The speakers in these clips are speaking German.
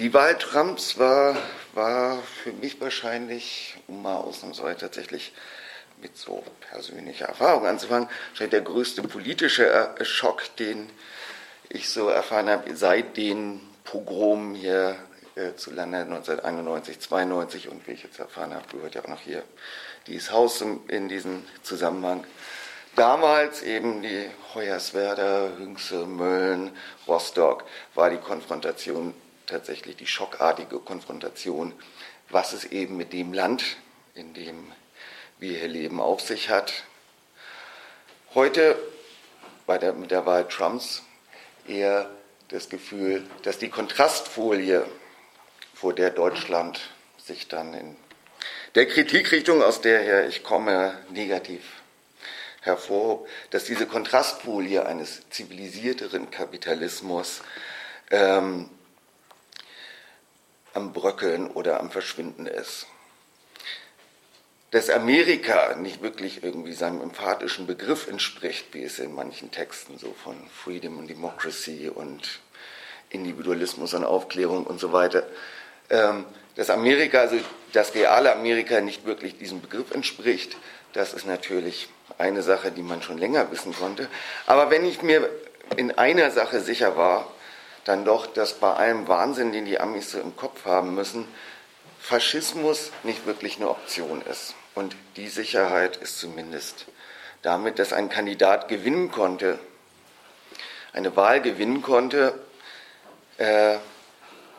Die Wahl Trumps war, war für mich wahrscheinlich, um mal ausnahmsweise tatsächlich mit so persönlicher Erfahrung anzufangen, scheint der größte politische äh, Schock, den ich so erfahren habe, seit den Pogromen hier äh, zu Lande 1991, 92 und wie ich jetzt erfahren habe, gehört ja auch noch hier dieses Haus in diesem Zusammenhang. Damals eben die Hoyerswerda, Hünxe, Mölln, Rostock war die Konfrontation tatsächlich die schockartige Konfrontation, was es eben mit dem Land, in dem wir hier leben, auf sich hat. Heute bei der, mit der Wahl Trumps eher das Gefühl, dass die Kontrastfolie, vor der Deutschland sich dann in der Kritikrichtung, aus der her ich komme, negativ hervorhob, dass diese Kontrastfolie eines zivilisierteren Kapitalismus ähm, am Bröckeln oder am Verschwinden ist. Dass Amerika nicht wirklich irgendwie seinem emphatischen Begriff entspricht, wie es in manchen Texten so von Freedom und Democracy und Individualismus und Aufklärung und so weiter, ähm, dass Amerika, also das reale Amerika nicht wirklich diesem Begriff entspricht, das ist natürlich eine Sache, die man schon länger wissen konnte. Aber wenn ich mir in einer Sache sicher war, dann doch, dass bei allem Wahnsinn, den die Amis so im Kopf haben müssen, Faschismus nicht wirklich eine Option ist. Und die Sicherheit ist zumindest damit, dass ein Kandidat gewinnen konnte, eine Wahl gewinnen konnte, äh,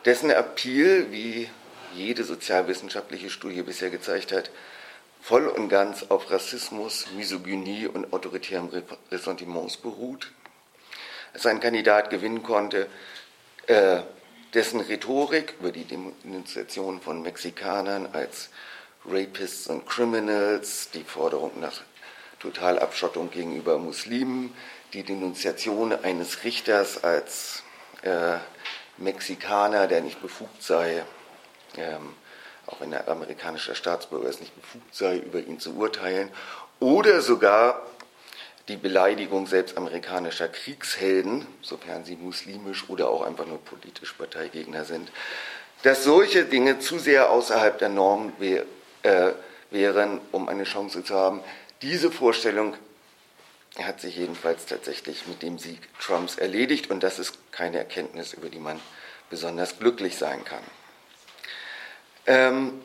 dessen Appeal, wie jede sozialwissenschaftliche Studie bisher gezeigt hat, voll und ganz auf Rassismus, Misogynie und autoritären Ressentiments beruht. Dass ein Kandidat gewinnen konnte, äh, dessen Rhetorik über die Denunziation von Mexikanern als Rapists und Criminals, die Forderung nach Totalabschottung gegenüber Muslimen, die Denunziation eines Richters als äh, Mexikaner, der nicht befugt sei, ähm, auch wenn er amerikanischer Staatsbürger ist, nicht befugt sei, über ihn zu urteilen, oder sogar die Beleidigung selbst amerikanischer Kriegshelden, sofern sie muslimisch oder auch einfach nur politisch Parteigegner sind, dass solche Dinge zu sehr außerhalb der Norm wär, äh, wären, um eine Chance zu haben. Diese Vorstellung hat sich jedenfalls tatsächlich mit dem Sieg Trumps erledigt und das ist keine Erkenntnis, über die man besonders glücklich sein kann. Ähm,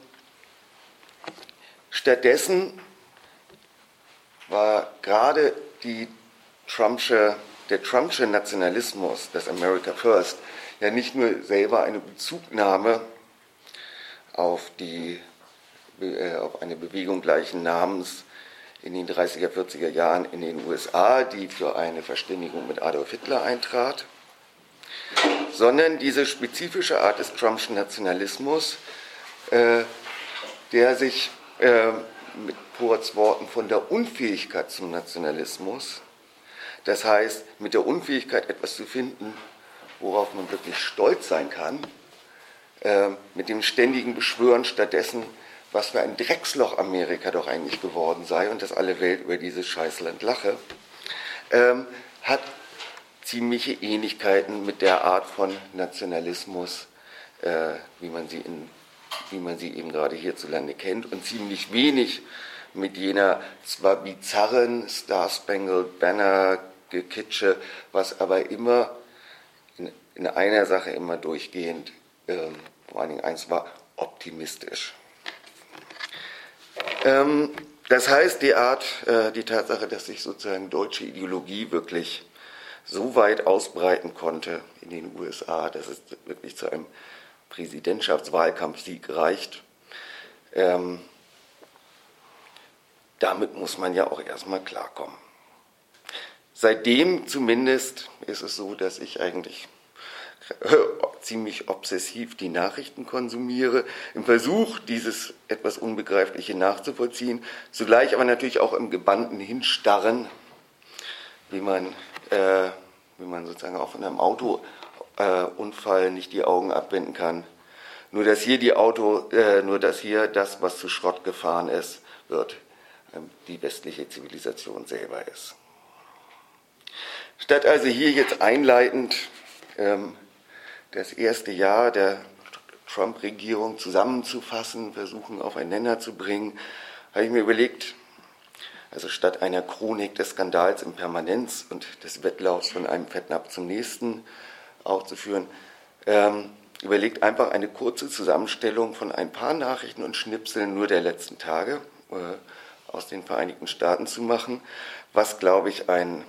stattdessen war gerade die Trumpsche, der Trumpsche Nationalismus, das America First, ja nicht nur selber eine Bezugnahme auf, die, äh, auf eine Bewegung gleichen Namens in den 30er, 40er Jahren in den USA, die für eine Verständigung mit Adolf Hitler eintrat, sondern diese spezifische Art des Trumpschen Nationalismus, äh, der sich äh, mit Ports Worten von der Unfähigkeit zum Nationalismus, das heißt mit der Unfähigkeit etwas zu finden, worauf man wirklich stolz sein kann, äh, mit dem ständigen Beschwören stattdessen, was für ein Drecksloch Amerika doch eigentlich geworden sei und dass alle Welt über dieses Scheißland lache, ähm, hat ziemliche Ähnlichkeiten mit der Art von Nationalismus, äh, wie, man sie in, wie man sie eben gerade hierzulande kennt, und ziemlich wenig mit jener zwar bizarren Star Spangled Banner Gekitsche, was aber immer in, in einer Sache immer durchgehend, ähm, vor allen Dingen eins war, optimistisch. Ähm, das heißt, die Art, äh, die Tatsache, dass sich sozusagen deutsche Ideologie wirklich so weit ausbreiten konnte in den USA, dass es wirklich zu einem Präsidentschaftswahlkampfsieg reicht, ähm, damit muss man ja auch erstmal klarkommen. Seitdem zumindest ist es so, dass ich eigentlich ziemlich obsessiv die Nachrichten konsumiere, im Versuch, dieses etwas Unbegreifliche nachzuvollziehen, zugleich aber natürlich auch im gebannten Hinstarren, wie man, äh, wie man sozusagen auch von einem Autounfall äh, nicht die Augen abwenden kann. Nur dass hier die Auto, äh, nur dass hier das, was zu Schrott gefahren ist, wird ähm, die westliche Zivilisation selber ist. Statt also hier jetzt einleitend ähm, das erste Jahr der Trump-Regierung zusammenzufassen, versuchen auf einen Nenner zu bringen, habe ich mir überlegt, also statt einer Chronik des Skandals in Permanenz und des Wettlaufs von einem Fettnapf zum nächsten aufzuführen, ähm, überlegt einfach eine kurze Zusammenstellung von ein paar Nachrichten und Schnipseln nur der letzten Tage äh, aus den Vereinigten Staaten zu machen, was, glaube ich, ein,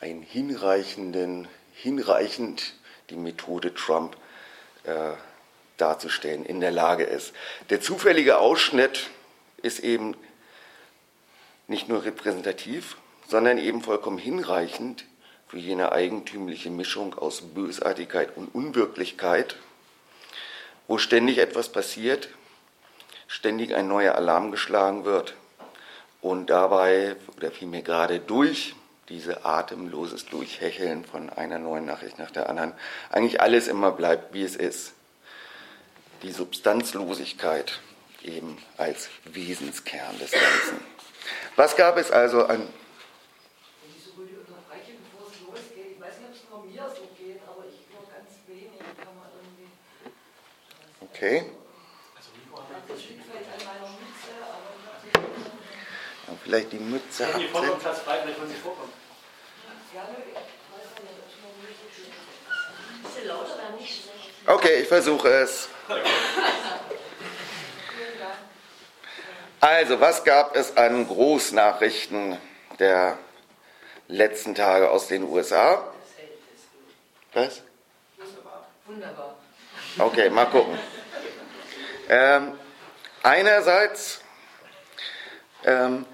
ein hinreichenden, hinreichend die Methode Trump äh, darzustellen in der Lage ist. Der zufällige Ausschnitt ist eben nicht nur repräsentativ, sondern eben vollkommen hinreichend für jene eigentümliche Mischung aus Bösartigkeit und Unwirklichkeit, wo ständig etwas passiert, ständig ein neuer Alarm geschlagen wird und dabei, oder vielmehr gerade durch diese atemloses Durchhecheln von einer neuen Nachricht nach der anderen, eigentlich alles immer bleibt, wie es ist. Die Substanzlosigkeit eben als Wesenskern des Ganzen. Was gab es also an Okay. Ja, vielleicht die Mütze abziehen. Okay, ich versuche es. Also, was gab es an Großnachrichten der letzten Tage aus den USA? Was? Wunderbar. Okay, mal gucken. Ähm, einerseits ähm,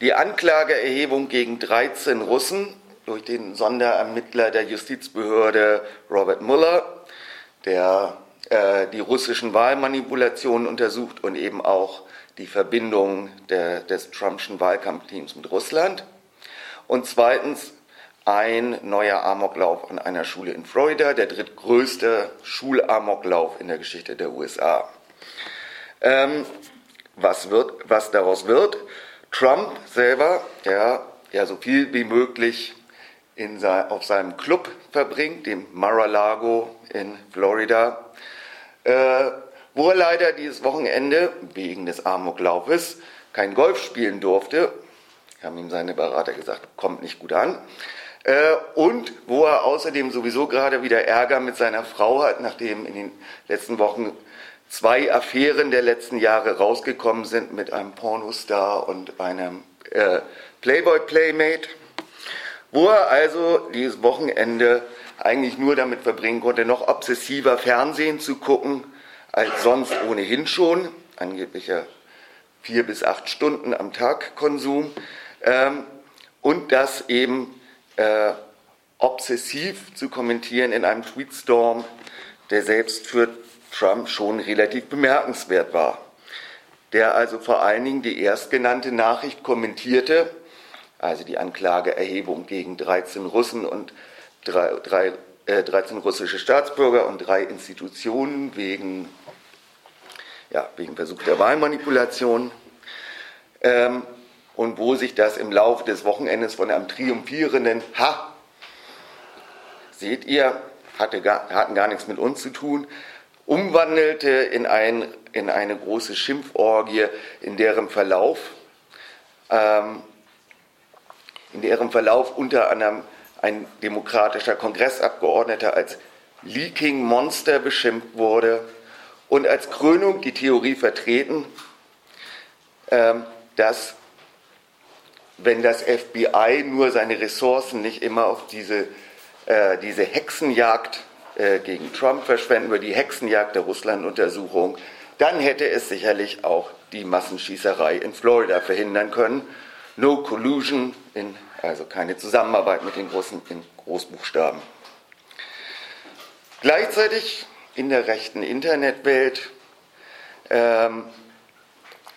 die Anklageerhebung gegen 13 Russen durch den Sonderermittler der Justizbehörde Robert Mueller, der äh, die russischen Wahlmanipulationen untersucht und eben auch die Verbindung der, des Trumpschen Wahlkampfteams mit Russland. Und zweitens ein neuer Amoklauf an einer Schule in Florida, der drittgrößte Schulamoklauf in der Geschichte der USA. Ähm, was, wird, was daraus wird? Trump selber, der ja so viel wie möglich in sein, auf seinem Club verbringt, dem Mar-a-Lago in Florida, äh, wo er leider dieses Wochenende wegen des Amoklaufes kein Golf spielen durfte. Haben ihm seine Berater gesagt, kommt nicht gut an. Äh, und wo er außerdem sowieso gerade wieder Ärger mit seiner Frau hat, nachdem in den letzten Wochen zwei Affären der letzten Jahre rausgekommen sind mit einem Pornostar und einem äh, Playboy-Playmate, wo er also dieses Wochenende eigentlich nur damit verbringen konnte, noch obsessiver Fernsehen zu gucken als sonst ohnehin schon, angeblicher vier bis acht Stunden am Tag Konsum, ähm, und das eben äh, obsessiv zu kommentieren in einem Tweetstorm, der selbst für Trump schon relativ bemerkenswert war, der also vor allen Dingen die erstgenannte Nachricht kommentierte, also die Anklageerhebung gegen 13 Russen und drei, drei, äh, 13 russische Staatsbürger und drei Institutionen wegen, ja, wegen Versuch der Wahlmanipulation. Ähm, und wo sich das im Laufe des Wochenendes von einem triumphierenden Ha, seht ihr, hatte hatten gar nichts mit uns zu tun, umwandelte in, ein, in eine große Schimpforgie, in deren Verlauf, ähm, in deren Verlauf unter anderem ein demokratischer Kongressabgeordneter als Leaking Monster beschimpft wurde und als Krönung die Theorie vertreten, ähm, dass wenn das FBI nur seine Ressourcen nicht immer auf diese, äh, diese Hexenjagd äh, gegen Trump verschwenden, über die Hexenjagd der Russland-Untersuchung, dann hätte es sicherlich auch die Massenschießerei in Florida verhindern können. No collusion, in, also keine Zusammenarbeit mit den Großen in Großbuchstaben. Gleichzeitig in der rechten Internetwelt ähm,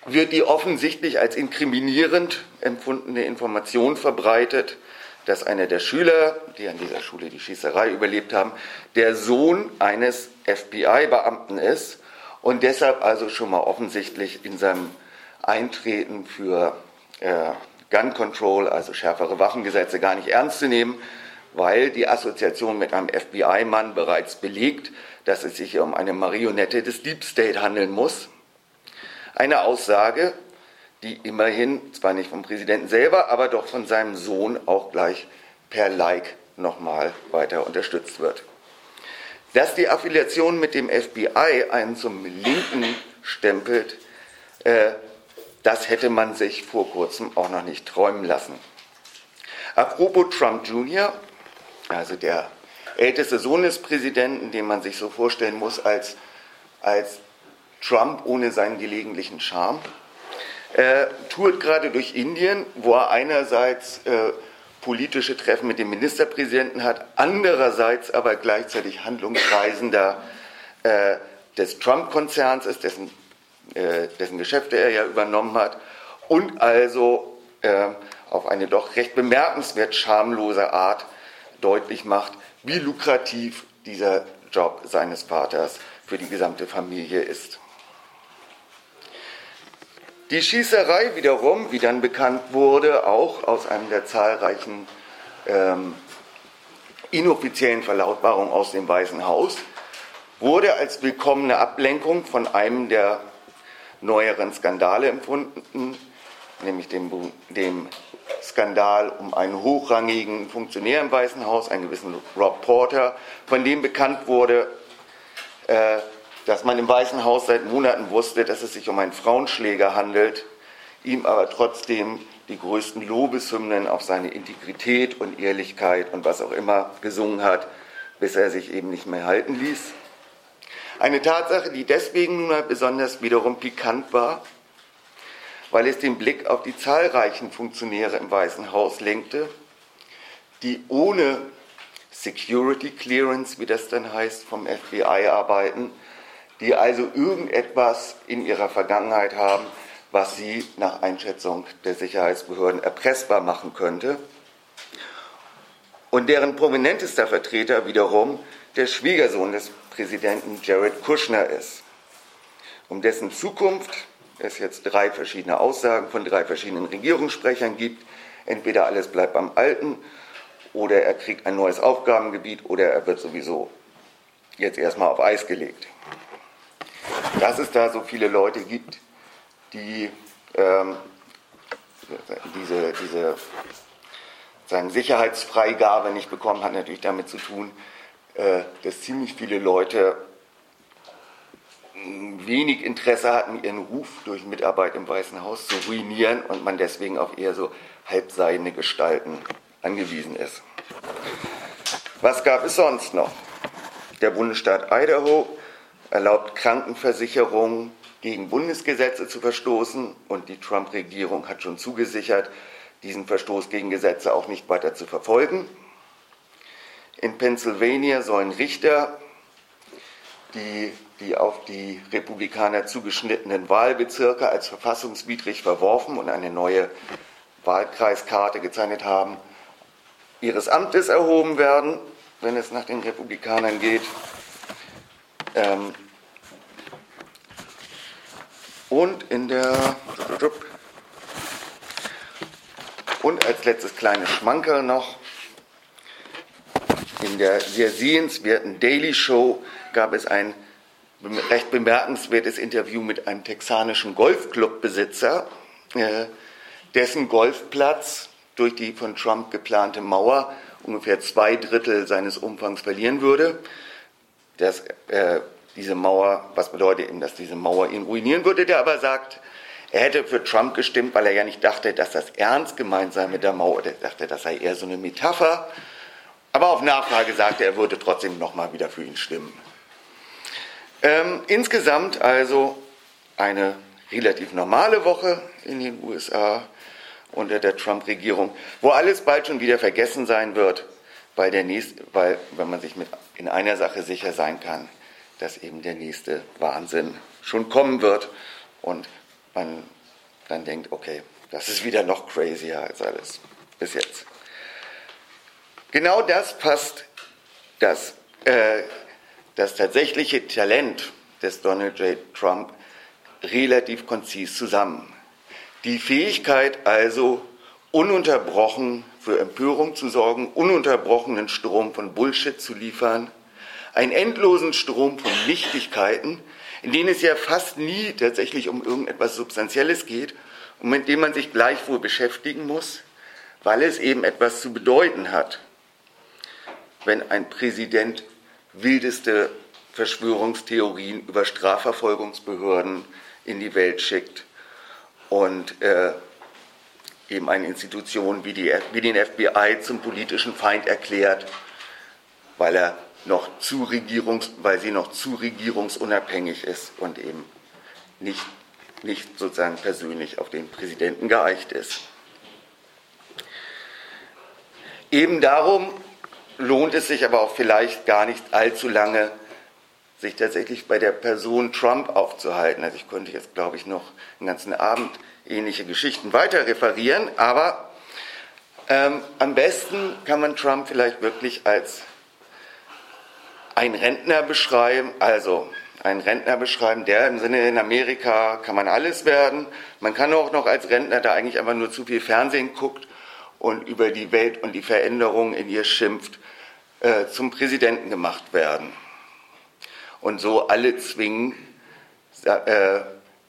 wird die offensichtlich als inkriminierend empfundene Information verbreitet, dass einer der Schüler, die an dieser Schule die Schießerei überlebt haben, der Sohn eines FBI-Beamten ist und deshalb also schon mal offensichtlich in seinem Eintreten für äh, Gun Control, also schärfere Waffengesetze, gar nicht ernst zu nehmen, weil die Assoziation mit einem FBI-Mann bereits belegt, dass es sich um eine Marionette des Deep State handeln muss. Eine Aussage, die immerhin, zwar nicht vom Präsidenten selber, aber doch von seinem Sohn auch gleich per Like nochmal weiter unterstützt wird. Dass die Affiliation mit dem FBI einen zum Linken stempelt, äh, das hätte man sich vor kurzem auch noch nicht träumen lassen. Apropos Trump Jr., also der älteste Sohn des Präsidenten, den man sich so vorstellen muss als, als Trump ohne seinen gelegentlichen Charme, äh, tourt gerade durch Indien, wo er einerseits äh, politische Treffen mit dem Ministerpräsidenten hat, andererseits aber gleichzeitig Handlungsreisender äh, des Trump-Konzerns ist, dessen, äh, dessen Geschäfte er ja übernommen hat und also äh, auf eine doch recht bemerkenswert schamlose Art deutlich macht, wie lukrativ dieser Job seines Vaters für die gesamte Familie ist. Die Schießerei wiederum, wie dann bekannt wurde, auch aus einem der zahlreichen ähm, inoffiziellen Verlautbarungen aus dem Weißen Haus, wurde als willkommene Ablenkung von einem der neueren Skandale empfunden, nämlich dem, dem Skandal um einen hochrangigen Funktionär im Weißen Haus, einen gewissen Rob Porter, von dem bekannt wurde, äh, dass man im Weißen Haus seit Monaten wusste, dass es sich um einen Frauenschläger handelt, ihm aber trotzdem die größten Lobeshymnen auf seine Integrität und Ehrlichkeit und was auch immer gesungen hat, bis er sich eben nicht mehr halten ließ. Eine Tatsache, die deswegen nun besonders wiederum pikant war, weil es den Blick auf die zahlreichen Funktionäre im Weißen Haus lenkte, die ohne Security Clearance, wie das dann heißt, vom FBI arbeiten, die also irgendetwas in ihrer Vergangenheit haben, was sie nach Einschätzung der Sicherheitsbehörden erpressbar machen könnte. Und deren prominentester Vertreter wiederum der Schwiegersohn des Präsidenten Jared Kushner ist, um dessen Zukunft es jetzt drei verschiedene Aussagen von drei verschiedenen Regierungssprechern gibt. Entweder alles bleibt beim Alten oder er kriegt ein neues Aufgabengebiet oder er wird sowieso jetzt erstmal auf Eis gelegt. Dass es da so viele Leute gibt, die ähm, diese, diese seine Sicherheitsfreigabe nicht bekommen, hat natürlich damit zu tun, äh, dass ziemlich viele Leute wenig Interesse hatten, ihren Ruf durch Mitarbeit im Weißen Haus zu ruinieren und man deswegen auf eher so halbseidene Gestalten angewiesen ist. Was gab es sonst noch? Der Bundesstaat Idaho erlaubt Krankenversicherungen gegen Bundesgesetze zu verstoßen und die Trump-Regierung hat schon zugesichert, diesen Verstoß gegen Gesetze auch nicht weiter zu verfolgen. In Pennsylvania sollen Richter die die auf die Republikaner zugeschnittenen Wahlbezirke als verfassungswidrig verworfen und eine neue Wahlkreiskarte gezeichnet haben, ihres Amtes erhoben werden, wenn es nach den Republikanern geht. Ähm und in der und als letztes kleines Schmankerl noch in der sehr sehenswerten Daily Show gab es ein recht bemerkenswertes Interview mit einem texanischen Golfclubbesitzer, äh, dessen Golfplatz durch die von Trump geplante Mauer ungefähr zwei Drittel seines Umfangs verlieren würde. Das, äh, diese Mauer, was bedeutet eben, dass diese Mauer ihn ruinieren würde, der aber sagt, er hätte für Trump gestimmt, weil er ja nicht dachte, dass das ernst gemeint sei mit der Mauer. Er dachte, das sei eher so eine Metapher. Aber auf Nachfrage sagte er, er würde trotzdem nochmal wieder für ihn stimmen. Ähm, insgesamt also eine relativ normale Woche in den USA unter der Trump-Regierung, wo alles bald schon wieder vergessen sein wird, weil, der nächste, weil wenn man sich mit in einer Sache sicher sein kann, dass eben der nächste Wahnsinn schon kommen wird und man dann denkt, okay, das ist wieder noch crazier als alles bis jetzt. Genau das passt das äh, das tatsächliche Talent des Donald J. Trump relativ konzis zusammen. Die Fähigkeit also, ununterbrochen für Empörung zu sorgen, ununterbrochenen Strom von Bullshit zu liefern, einen endlosen Strom von Nichtigkeiten, in denen es ja fast nie tatsächlich um irgendetwas Substanzielles geht und mit dem man sich gleichwohl beschäftigen muss, weil es eben etwas zu bedeuten hat, wenn ein Präsident wildeste Verschwörungstheorien über Strafverfolgungsbehörden in die Welt schickt und äh, eben eine Institution wie, die, wie den FBI zum politischen Feind erklärt, weil er noch zu Regierungs, weil sie noch zu regierungsunabhängig ist und eben nicht, nicht sozusagen persönlich auf den Präsidenten geeicht ist. Eben darum lohnt es sich aber auch vielleicht gar nicht allzu lange, sich tatsächlich bei der Person Trump aufzuhalten. Also ich könnte jetzt, glaube ich, noch den ganzen Abend ähnliche Geschichten weiter referieren, aber ähm, am besten kann man Trump vielleicht wirklich als ein Rentner beschreiben, also ein Rentner beschreiben, der im Sinne in Amerika kann man alles werden. Man kann auch noch als Rentner, der eigentlich einfach nur zu viel Fernsehen guckt und über die Welt und die Veränderungen in ihr schimpft, äh, zum Präsidenten gemacht werden. Und so alle zwingen, äh,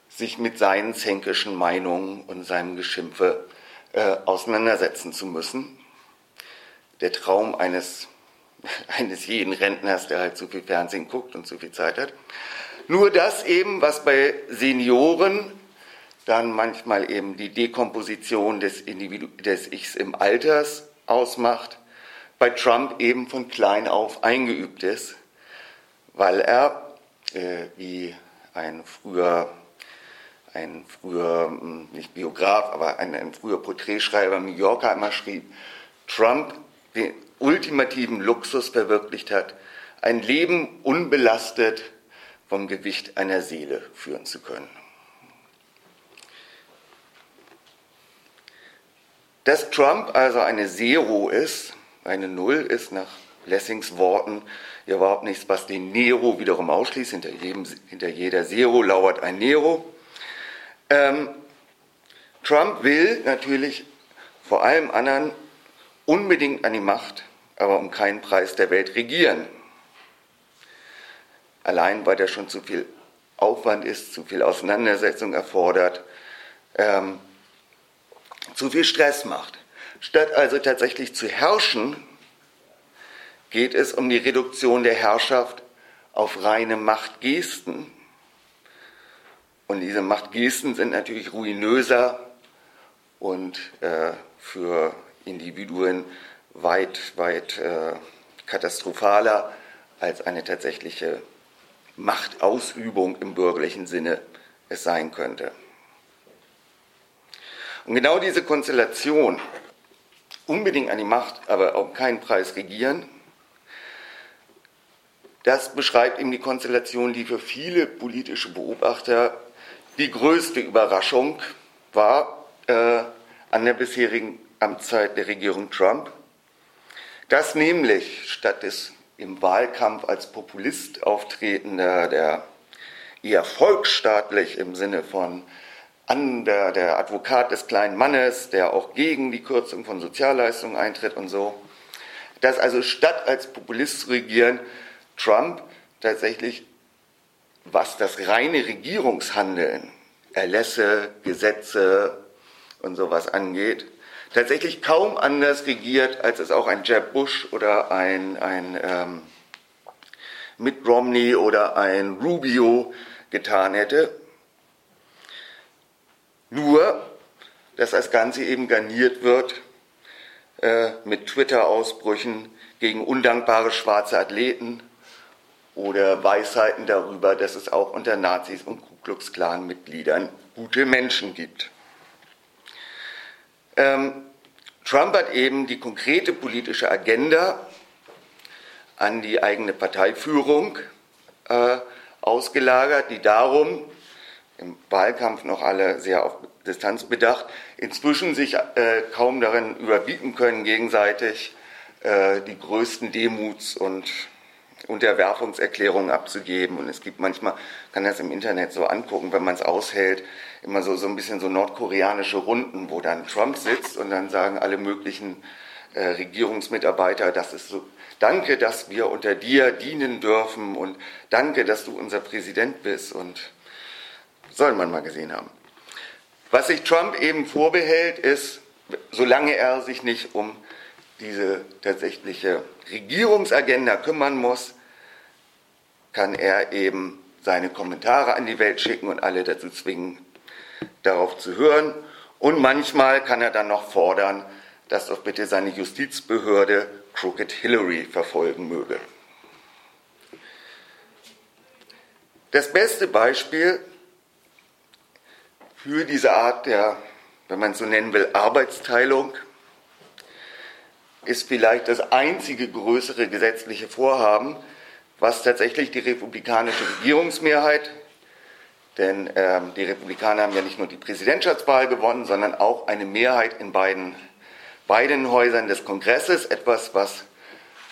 sich mit seinen zänkischen Meinungen und seinem Geschimpfe äh, auseinandersetzen zu müssen. Der Traum eines, eines jeden Rentners, der halt zu viel Fernsehen guckt und zu viel Zeit hat. Nur das eben, was bei Senioren dann manchmal eben die Dekomposition des, Individu des Ichs im Alters ausmacht, bei Trump eben von klein auf eingeübt ist, weil er, äh, wie ein früher ein früher, hm, nicht Biograf, aber ein, ein früher Porträtschreiber im New Yorker einmal schrieb, Trump den ultimativen Luxus verwirklicht hat, ein Leben unbelastet vom Gewicht einer Seele führen zu können. Dass Trump also eine Zero ist, eine Null ist nach Lessings Worten ja überhaupt nichts, was den Nero wiederum ausschließt. Hinter, jedem, hinter jeder Zero lauert ein Nero. Ähm, Trump will natürlich vor allem anderen unbedingt an die Macht, aber um keinen Preis der Welt regieren. Allein weil der schon zu viel Aufwand ist, zu viel Auseinandersetzung erfordert, ähm, zu viel Stress macht. Statt also tatsächlich zu herrschen, geht es um die Reduktion der Herrschaft auf reine Machtgesten und diese Machtgesten sind natürlich ruinöser und äh, für Individuen weit, weit äh, katastrophaler als eine tatsächliche Machtausübung im bürgerlichen Sinne es sein könnte. Und genau diese Konstellation, unbedingt an die Macht, aber um keinen Preis regieren, das beschreibt eben die Konstellation, die für viele politische Beobachter die größte Überraschung war äh, an der bisherigen Amtszeit der Regierung Trump, dass nämlich statt des im Wahlkampf als Populist auftretender, der eher volksstaatlich im Sinne von an der, der Advokat des kleinen Mannes, der auch gegen die Kürzung von Sozialleistungen eintritt und so, dass also statt als Populist zu regieren, Trump tatsächlich was das reine Regierungshandeln, Erlässe, Gesetze und sowas angeht, tatsächlich kaum anders regiert, als es auch ein Jeb Bush oder ein, ein ähm, Mitt Romney oder ein Rubio getan hätte. Nur, dass das Ganze eben garniert wird äh, mit Twitter-Ausbrüchen gegen undankbare schwarze Athleten, oder Weisheiten darüber, dass es auch unter Nazis und Ku Klux Klan Mitgliedern gute Menschen gibt. Ähm, Trump hat eben die konkrete politische Agenda an die eigene Parteiführung äh, ausgelagert, die darum im Wahlkampf noch alle sehr auf Distanz bedacht, inzwischen sich äh, kaum darin überbieten können, gegenseitig äh, die größten Demuts und Unterwerfungserklärungen abzugeben. Und es gibt manchmal, kann das im Internet so angucken, wenn man es aushält, immer so, so ein bisschen so nordkoreanische Runden, wo dann Trump sitzt und dann sagen alle möglichen äh, Regierungsmitarbeiter, das ist so, danke, dass wir unter dir dienen dürfen und danke, dass du unser Präsident bist und soll man mal gesehen haben. Was sich Trump eben vorbehält, ist, solange er sich nicht um diese tatsächliche Regierungsagenda kümmern muss, kann er eben seine Kommentare an die Welt schicken und alle dazu zwingen, darauf zu hören. Und manchmal kann er dann noch fordern, dass doch bitte seine Justizbehörde Crooked Hillary verfolgen möge. Das beste Beispiel für diese Art der, wenn man so nennen will, Arbeitsteilung ist vielleicht das einzige größere gesetzliche Vorhaben, was tatsächlich die republikanische Regierungsmehrheit, denn ähm, die Republikaner haben ja nicht nur die Präsidentschaftswahl gewonnen, sondern auch eine Mehrheit in beiden, beiden Häusern des Kongresses, etwas, was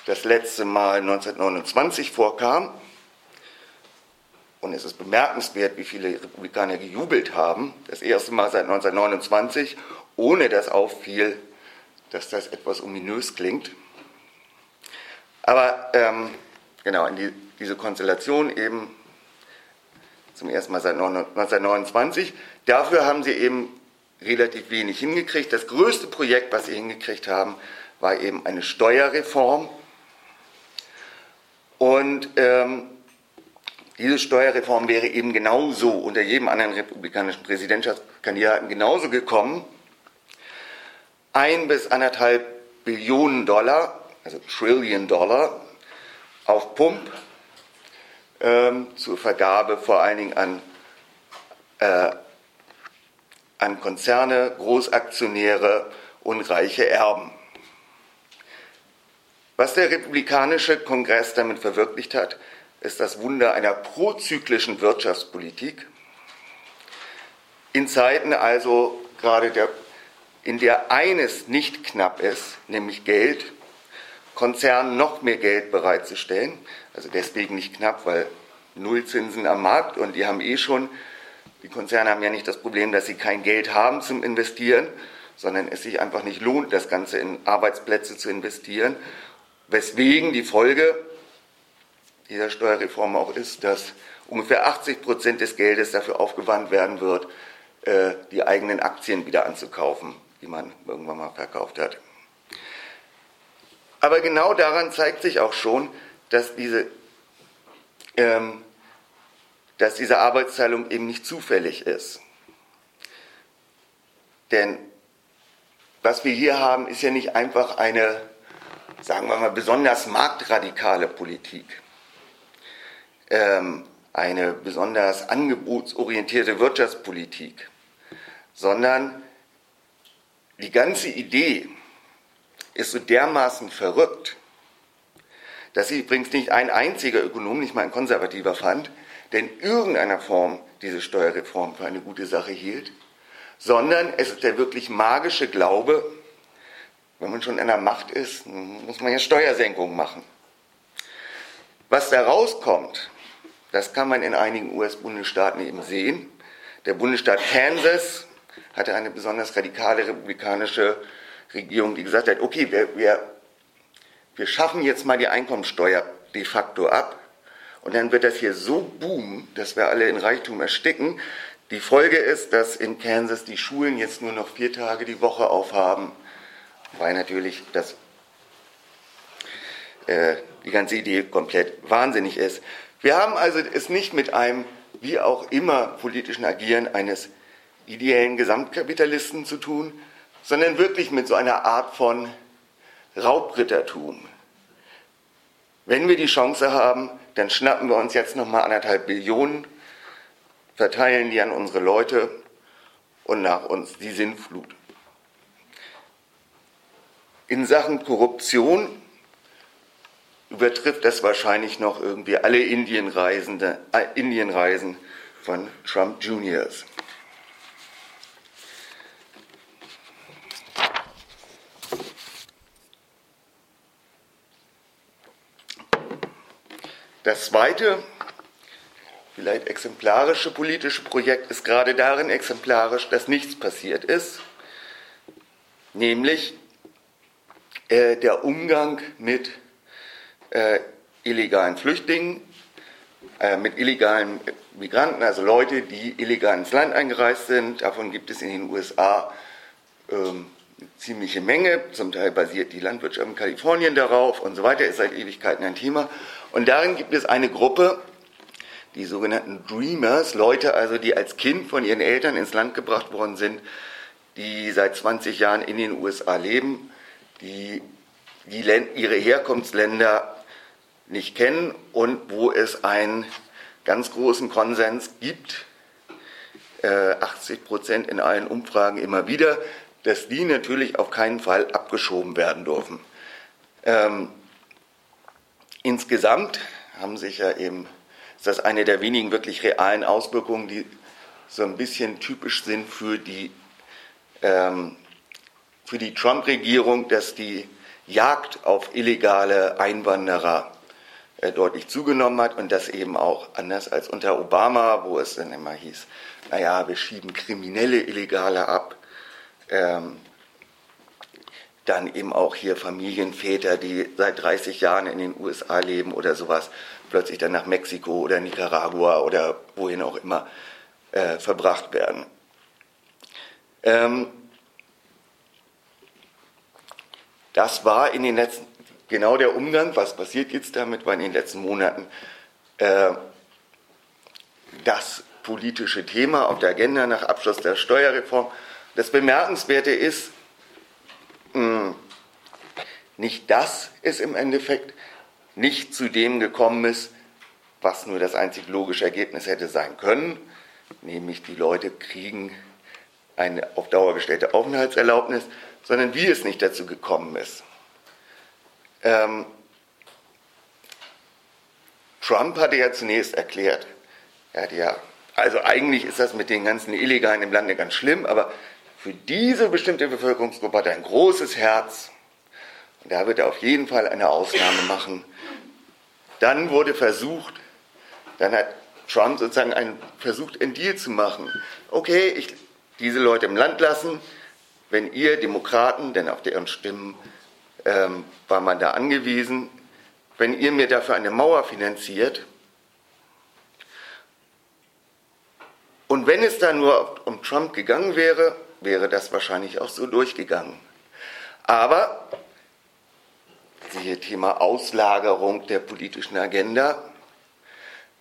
das letzte Mal 1929 vorkam. Und es ist bemerkenswert, wie viele Republikaner gejubelt haben, das erste Mal seit 1929, ohne dass auffiel, dass das etwas ominös klingt. Aber ähm, genau, in die, diese Konstellation eben zum ersten Mal seit 1929. Dafür haben sie eben relativ wenig hingekriegt. Das größte Projekt, was sie hingekriegt haben, war eben eine Steuerreform. Und ähm, diese Steuerreform wäre eben genauso unter jedem anderen republikanischen Präsidentschaftskandidaten genauso gekommen. Ein bis anderthalb Billionen Dollar, also Trillion Dollar, auf Pump ähm, zur Vergabe vor allen Dingen an, äh, an Konzerne, Großaktionäre und reiche Erben. Was der republikanische Kongress damit verwirklicht hat, ist das Wunder einer prozyklischen Wirtschaftspolitik. In Zeiten also gerade der, in der eines nicht knapp ist, nämlich Geld, Konzernen noch mehr Geld bereitzustellen. Also deswegen nicht knapp, weil Nullzinsen am Markt und die haben eh schon, die Konzerne haben ja nicht das Problem, dass sie kein Geld haben zum Investieren, sondern es sich einfach nicht lohnt, das Ganze in Arbeitsplätze zu investieren. Weswegen die Folge dieser Steuerreform auch ist, dass ungefähr 80 Prozent des Geldes dafür aufgewandt werden wird, äh, die eigenen Aktien wieder anzukaufen, die man irgendwann mal verkauft hat. Aber genau daran zeigt sich auch schon, dass diese, ähm, dass diese Arbeitsteilung eben nicht zufällig ist. Denn was wir hier haben, ist ja nicht einfach eine, sagen wir mal, besonders marktradikale Politik, ähm, eine besonders angebotsorientierte Wirtschaftspolitik, sondern die ganze Idee, ist so dermaßen verrückt, dass sie übrigens nicht ein einziger Ökonom, nicht mal ein Konservativer fand, der in irgendeiner Form diese Steuerreform für eine gute Sache hielt, sondern es ist der wirklich magische Glaube, wenn man schon in der Macht ist, muss man ja Steuersenkungen machen. Was da rauskommt, das kann man in einigen US-Bundesstaaten eben sehen. Der Bundesstaat Kansas hatte eine besonders radikale republikanische Regierung, die gesagt hat, okay, wir, wir, wir schaffen jetzt mal die Einkommensteuer de facto ab und dann wird das hier so boomen, dass wir alle in Reichtum ersticken. Die Folge ist, dass in Kansas die Schulen jetzt nur noch vier Tage die Woche aufhaben, weil natürlich das, äh, die ganze Idee komplett wahnsinnig ist. Wir haben also es nicht mit einem, wie auch immer, politischen Agieren eines ideellen Gesamtkapitalisten zu tun, sondern wirklich mit so einer Art von Raubrittertum. Wenn wir die Chance haben, dann schnappen wir uns jetzt nochmal anderthalb Billionen, verteilen die an unsere Leute und nach uns die Sinnflut. In Sachen Korruption übertrifft das wahrscheinlich noch irgendwie alle Indienreisende, äh, Indienreisen von Trump Juniors. Das zweite, vielleicht exemplarische politische Projekt ist gerade darin exemplarisch, dass nichts passiert ist, nämlich äh, der Umgang mit äh, illegalen Flüchtlingen, äh, mit illegalen Migranten, also Leute, die illegal ins Land eingereist sind. Davon gibt es in den USA ähm, eine ziemliche Menge. Zum Teil basiert die Landwirtschaft in Kalifornien darauf und so weiter, ist seit Ewigkeiten ein Thema. Und darin gibt es eine Gruppe, die sogenannten Dreamers, Leute also, die als Kind von ihren Eltern ins Land gebracht worden sind, die seit 20 Jahren in den USA leben, die, die ihre Herkunftsländer nicht kennen und wo es einen ganz großen Konsens gibt, äh, 80 Prozent in allen Umfragen immer wieder, dass die natürlich auf keinen Fall abgeschoben werden dürfen. Ähm, insgesamt haben sich ja eben ist das eine der wenigen wirklich realen Auswirkungen, die so ein bisschen typisch sind für die, ähm, für die Trump-Regierung, dass die Jagd auf illegale Einwanderer äh, deutlich zugenommen hat und das eben auch anders als unter Obama, wo es dann immer hieß, naja, wir schieben kriminelle Illegale ab. Ähm, dann eben auch hier Familienväter, die seit 30 Jahren in den USA leben oder sowas plötzlich dann nach Mexiko oder Nicaragua oder wohin auch immer äh, verbracht werden. Ähm, das war in den letzten, genau der Umgang, was passiert jetzt damit, war in den letzten Monaten äh, das politische Thema auf der Agenda nach Abschluss der Steuerreform. Das Bemerkenswerte ist, hm, nicht das ist im Endeffekt nicht zu dem gekommen ist, was nur das einzig logische Ergebnis hätte sein können, nämlich die Leute kriegen eine auf Dauer gestellte Aufenthaltserlaubnis, sondern wie es nicht dazu gekommen ist. Ähm, Trump hatte ja zunächst erklärt, er hatte ja, also eigentlich ist das mit den ganzen Illegalen im Lande ganz schlimm, aber für diese bestimmte Bevölkerungsgruppe hat er ein großes Herz. Und da wird er auf jeden Fall eine Ausnahme machen. Dann wurde versucht, dann hat Trump sozusagen einen, versucht, einen Deal zu machen. Okay, ich diese Leute im Land lassen, wenn ihr Demokraten, denn auf deren Stimmen ähm, war man da angewiesen, wenn ihr mir dafür eine Mauer finanziert, und wenn es da nur um Trump gegangen wäre, wäre das wahrscheinlich auch so durchgegangen. Aber siehe Thema Auslagerung der politischen Agenda,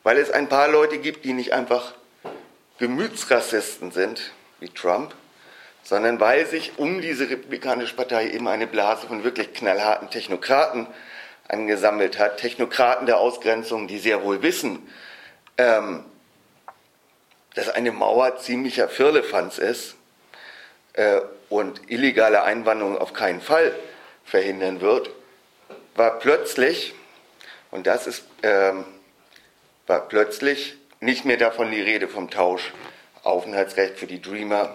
weil es ein paar Leute gibt, die nicht einfach Gemütsrassisten sind, wie Trump, sondern weil sich um diese Republikanische Partei eben eine Blase von wirklich knallharten Technokraten angesammelt hat. Technokraten der Ausgrenzung, die sehr wohl wissen, ähm, dass eine Mauer ziemlicher Firlefanz ist äh, und illegale Einwanderung auf keinen Fall verhindern wird war plötzlich, und das ist, ähm, war plötzlich nicht mehr davon die Rede vom Tausch Aufenthaltsrecht für die Dreamer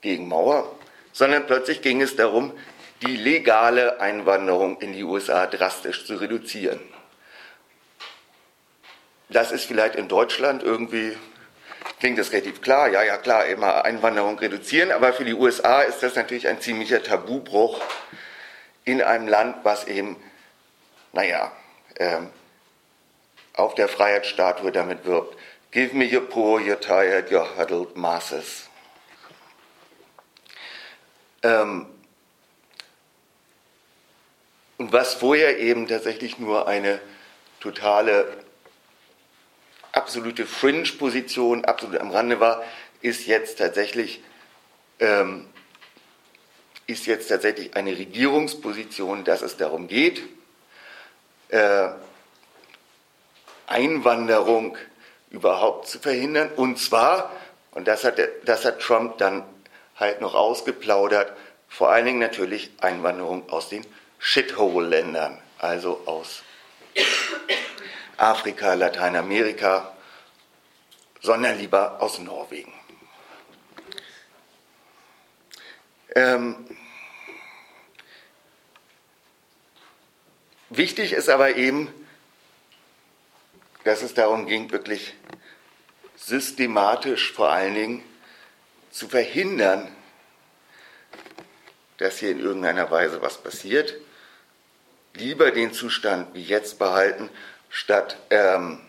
gegen Mauer, sondern plötzlich ging es darum, die legale Einwanderung in die USA drastisch zu reduzieren. Das ist vielleicht in Deutschland irgendwie, klingt das relativ klar, ja, ja, klar, immer Einwanderung reduzieren, aber für die USA ist das natürlich ein ziemlicher Tabubruch, in einem Land, was eben, naja, ähm, auf der Freiheitsstatue damit wirbt. Give me your poor, your tired, your huddled masses. Ähm, und was vorher eben tatsächlich nur eine totale, absolute Fringe-Position, absolut am Rande war, ist jetzt tatsächlich ähm, ist jetzt tatsächlich eine Regierungsposition, dass es darum geht, äh, Einwanderung überhaupt zu verhindern. Und zwar, und das hat, das hat Trump dann halt noch ausgeplaudert, vor allen Dingen natürlich Einwanderung aus den Shithole-Ländern, also aus Afrika, Lateinamerika, sondern lieber aus Norwegen. Ähm, wichtig ist aber eben, dass es darum ging, wirklich systematisch vor allen Dingen zu verhindern, dass hier in irgendeiner Weise was passiert. lieber den Zustand wie jetzt behalten, statt ähm,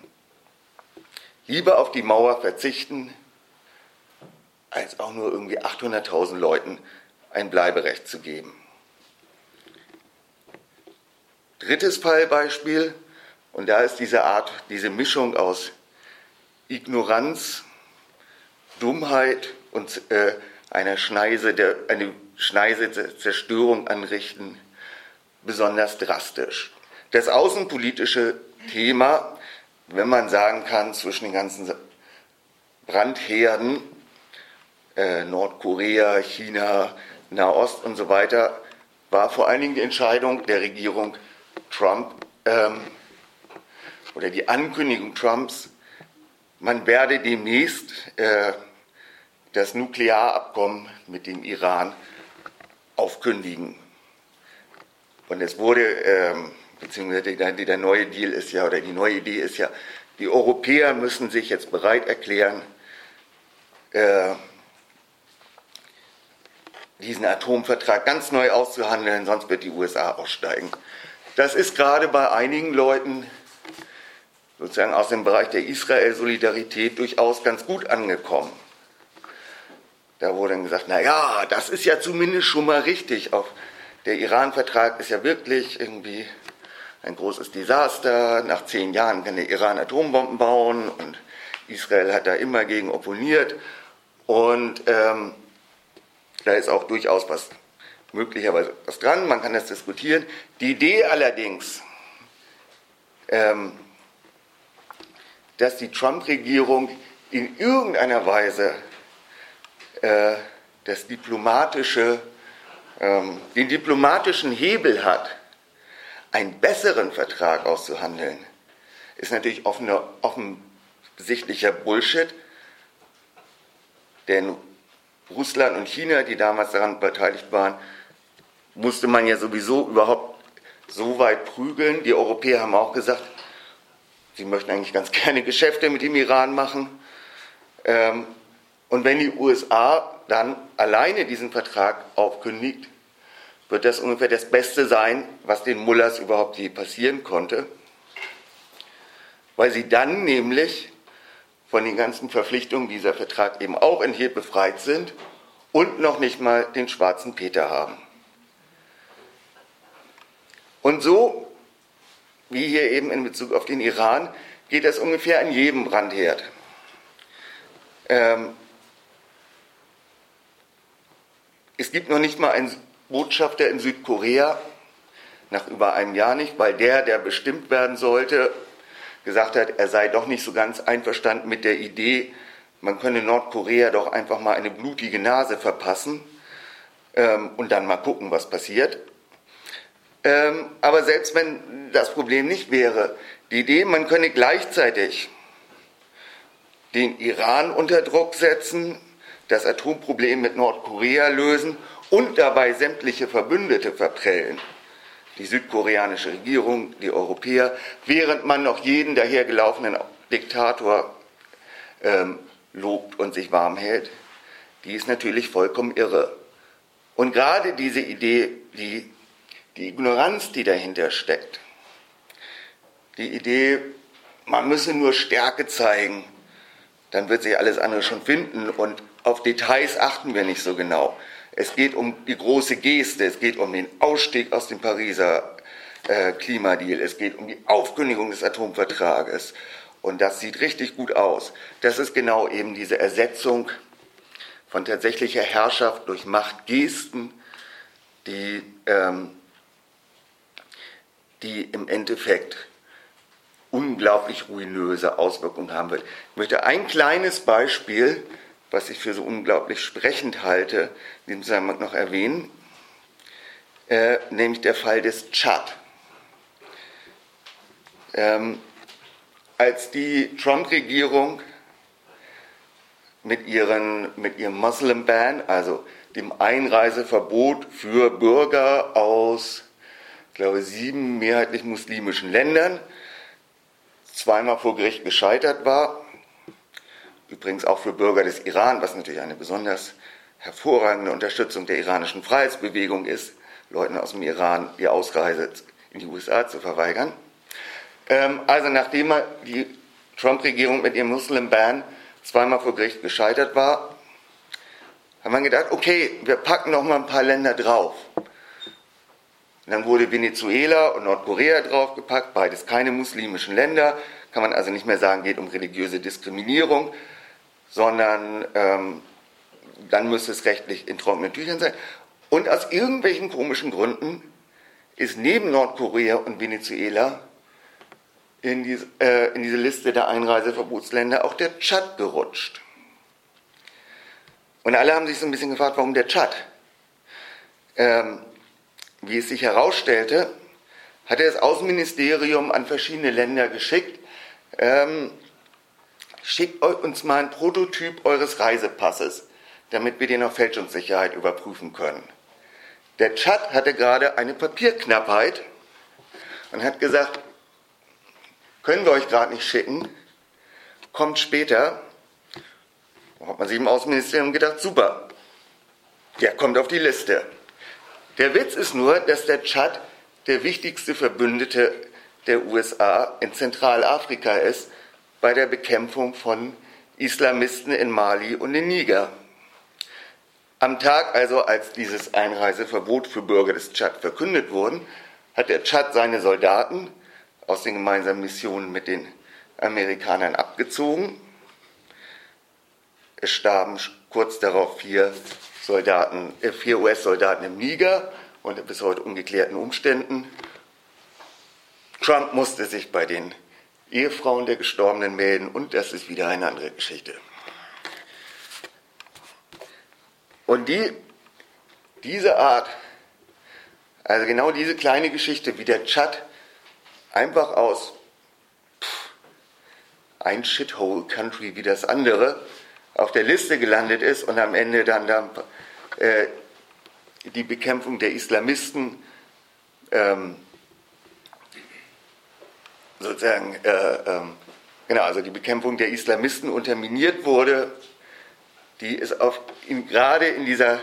lieber auf die Mauer verzichten, als auch nur irgendwie 800.000 Leuten ein Bleiberecht zu geben. Drittes Fallbeispiel, und da ist diese Art, diese Mischung aus Ignoranz, Dummheit und äh, einer Schneise, der, eine Schneise Zerstörung anrichten, besonders drastisch. Das außenpolitische Thema, wenn man sagen kann, zwischen den ganzen Brandherden, äh, Nordkorea, China, Nahost und so weiter, war vor allen Dingen die Entscheidung der Regierung Trump ähm, oder die Ankündigung Trumps, man werde demnächst äh, das Nuklearabkommen mit dem Iran aufkündigen. Und es wurde, ähm, beziehungsweise der, der neue Deal ist ja, oder die neue Idee ist ja, die Europäer müssen sich jetzt bereit erklären, äh, diesen Atomvertrag ganz neu auszuhandeln, sonst wird die USA aussteigen. Das ist gerade bei einigen Leuten sozusagen aus dem Bereich der Israel-Solidarität durchaus ganz gut angekommen. Da wurde dann gesagt, na ja, das ist ja zumindest schon mal richtig. Auch der Iran-Vertrag ist ja wirklich irgendwie ein großes Desaster. Nach zehn Jahren kann der Iran Atombomben bauen und Israel hat da immer gegen opponiert. Und ähm, da ist auch durchaus was möglicherweise was dran, man kann das diskutieren. Die Idee allerdings, ähm, dass die Trump-Regierung in irgendeiner Weise äh, das diplomatische, ähm, den diplomatischen Hebel hat, einen besseren Vertrag auszuhandeln, ist natürlich offener, offensichtlicher Bullshit. Denn Russland und China, die damals daran beteiligt waren, musste man ja sowieso überhaupt so weit prügeln. Die Europäer haben auch gesagt, sie möchten eigentlich ganz gerne Geschäfte mit dem Iran machen. Ähm, und wenn die USA dann alleine diesen Vertrag aufkündigt, wird das ungefähr das Beste sein, was den Mullers überhaupt je passieren konnte, weil sie dann nämlich von den ganzen Verpflichtungen dieser Vertrag eben auch enthielt befreit sind und noch nicht mal den schwarzen Peter haben. Und so, wie hier eben in Bezug auf den Iran, geht das ungefähr an jedem Brandherd. Ähm, es gibt noch nicht mal einen Botschafter in Südkorea, nach über einem Jahr nicht, weil der, der bestimmt werden sollte, gesagt hat, er sei doch nicht so ganz einverstanden mit der Idee, man könne Nordkorea doch einfach mal eine blutige Nase verpassen ähm, und dann mal gucken, was passiert. Ähm, aber selbst wenn das Problem nicht wäre, die Idee, man könne gleichzeitig den Iran unter Druck setzen, das Atomproblem mit Nordkorea lösen und dabei sämtliche Verbündete verprellen, die südkoreanische Regierung, die Europäer, während man noch jeden dahergelaufenen Diktator ähm, lobt und sich warm hält, die ist natürlich vollkommen irre. Und gerade diese Idee, die die Ignoranz, die dahinter steckt, die Idee, man müsse nur Stärke zeigen, dann wird sich alles andere schon finden und auf Details achten wir nicht so genau. Es geht um die große Geste, es geht um den Ausstieg aus dem Pariser äh, Klimadeal, es geht um die Aufkündigung des Atomvertrages und das sieht richtig gut aus. Das ist genau eben diese Ersetzung von tatsächlicher Herrschaft durch Machtgesten, die ähm, die im Endeffekt unglaublich ruinöse Auswirkungen haben wird. Ich möchte ein kleines Beispiel, was ich für so unglaublich sprechend halte, in diesem Zusammenhang noch erwähnen, äh, nämlich der Fall des Tschad. Ähm, als die Trump-Regierung mit, mit ihrem Muslim Ban, also dem Einreiseverbot für Bürger aus ich glaube, sieben mehrheitlich muslimischen Ländern zweimal vor Gericht gescheitert war. Übrigens auch für Bürger des Iran, was natürlich eine besonders hervorragende Unterstützung der iranischen Freiheitsbewegung ist, Leuten aus dem Iran die Ausreise in die USA zu verweigern. Ähm, also nachdem die Trump-Regierung mit ihrem Muslim-Ban zweimal vor Gericht gescheitert war, hat man gedacht, okay, wir packen noch mal ein paar Länder drauf. Und dann wurde Venezuela und Nordkorea draufgepackt, beides keine muslimischen Länder. Kann man also nicht mehr sagen, geht um religiöse Diskriminierung, sondern ähm, dann müsste es rechtlich in trockenen Tüchern sein. Und aus irgendwelchen komischen Gründen ist neben Nordkorea und Venezuela in diese, äh, in diese Liste der Einreiseverbotsländer auch der Tschad gerutscht. Und alle haben sich so ein bisschen gefragt, warum der Tschad? Ähm, wie es sich herausstellte, hat er das Außenministerium an verschiedene Länder geschickt. Ähm, schickt uns mal ein Prototyp eures Reisepasses, damit wir den auf Fälschungssicherheit überprüfen können. Der Tschad hatte gerade eine Papierknappheit und hat gesagt, können wir euch gerade nicht schicken, kommt später. Da hat man sich im Außenministerium gedacht, super, der kommt auf die Liste. Der Witz ist nur, dass der Tschad der wichtigste Verbündete der USA in Zentralafrika ist bei der Bekämpfung von Islamisten in Mali und in Niger. Am Tag also, als dieses Einreiseverbot für Bürger des Tschad verkündet wurde, hat der Tschad seine Soldaten aus den gemeinsamen Missionen mit den Amerikanern abgezogen. Es starben kurz darauf vier Soldaten, äh, US-Soldaten im Niger unter bis heute ungeklärten Umständen. Trump musste sich bei den Ehefrauen der Gestorbenen melden und das ist wieder eine andere Geschichte. Und die, diese Art, also genau diese kleine Geschichte, wie der Chat einfach aus pff, ein Shithole Country wie das andere auf der Liste gelandet ist und am Ende dann, dann äh, die Bekämpfung der Islamisten ähm, sozusagen, äh, ähm, genau, also die Bekämpfung der Islamisten unterminiert wurde, die ist auf, in, gerade in dieser,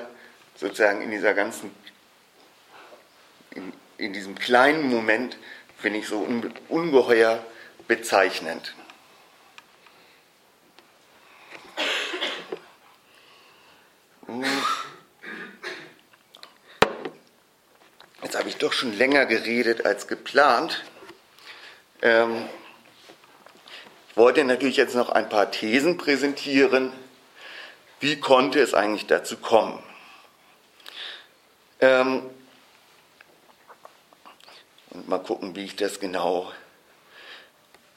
sozusagen in dieser ganzen, in, in diesem kleinen Moment, finde ich so un, ungeheuer bezeichnend. Jetzt habe ich doch schon länger geredet als geplant. Ähm, ich wollte natürlich jetzt noch ein paar Thesen präsentieren. Wie konnte es eigentlich dazu kommen? Ähm, und mal gucken, wie ich das genau,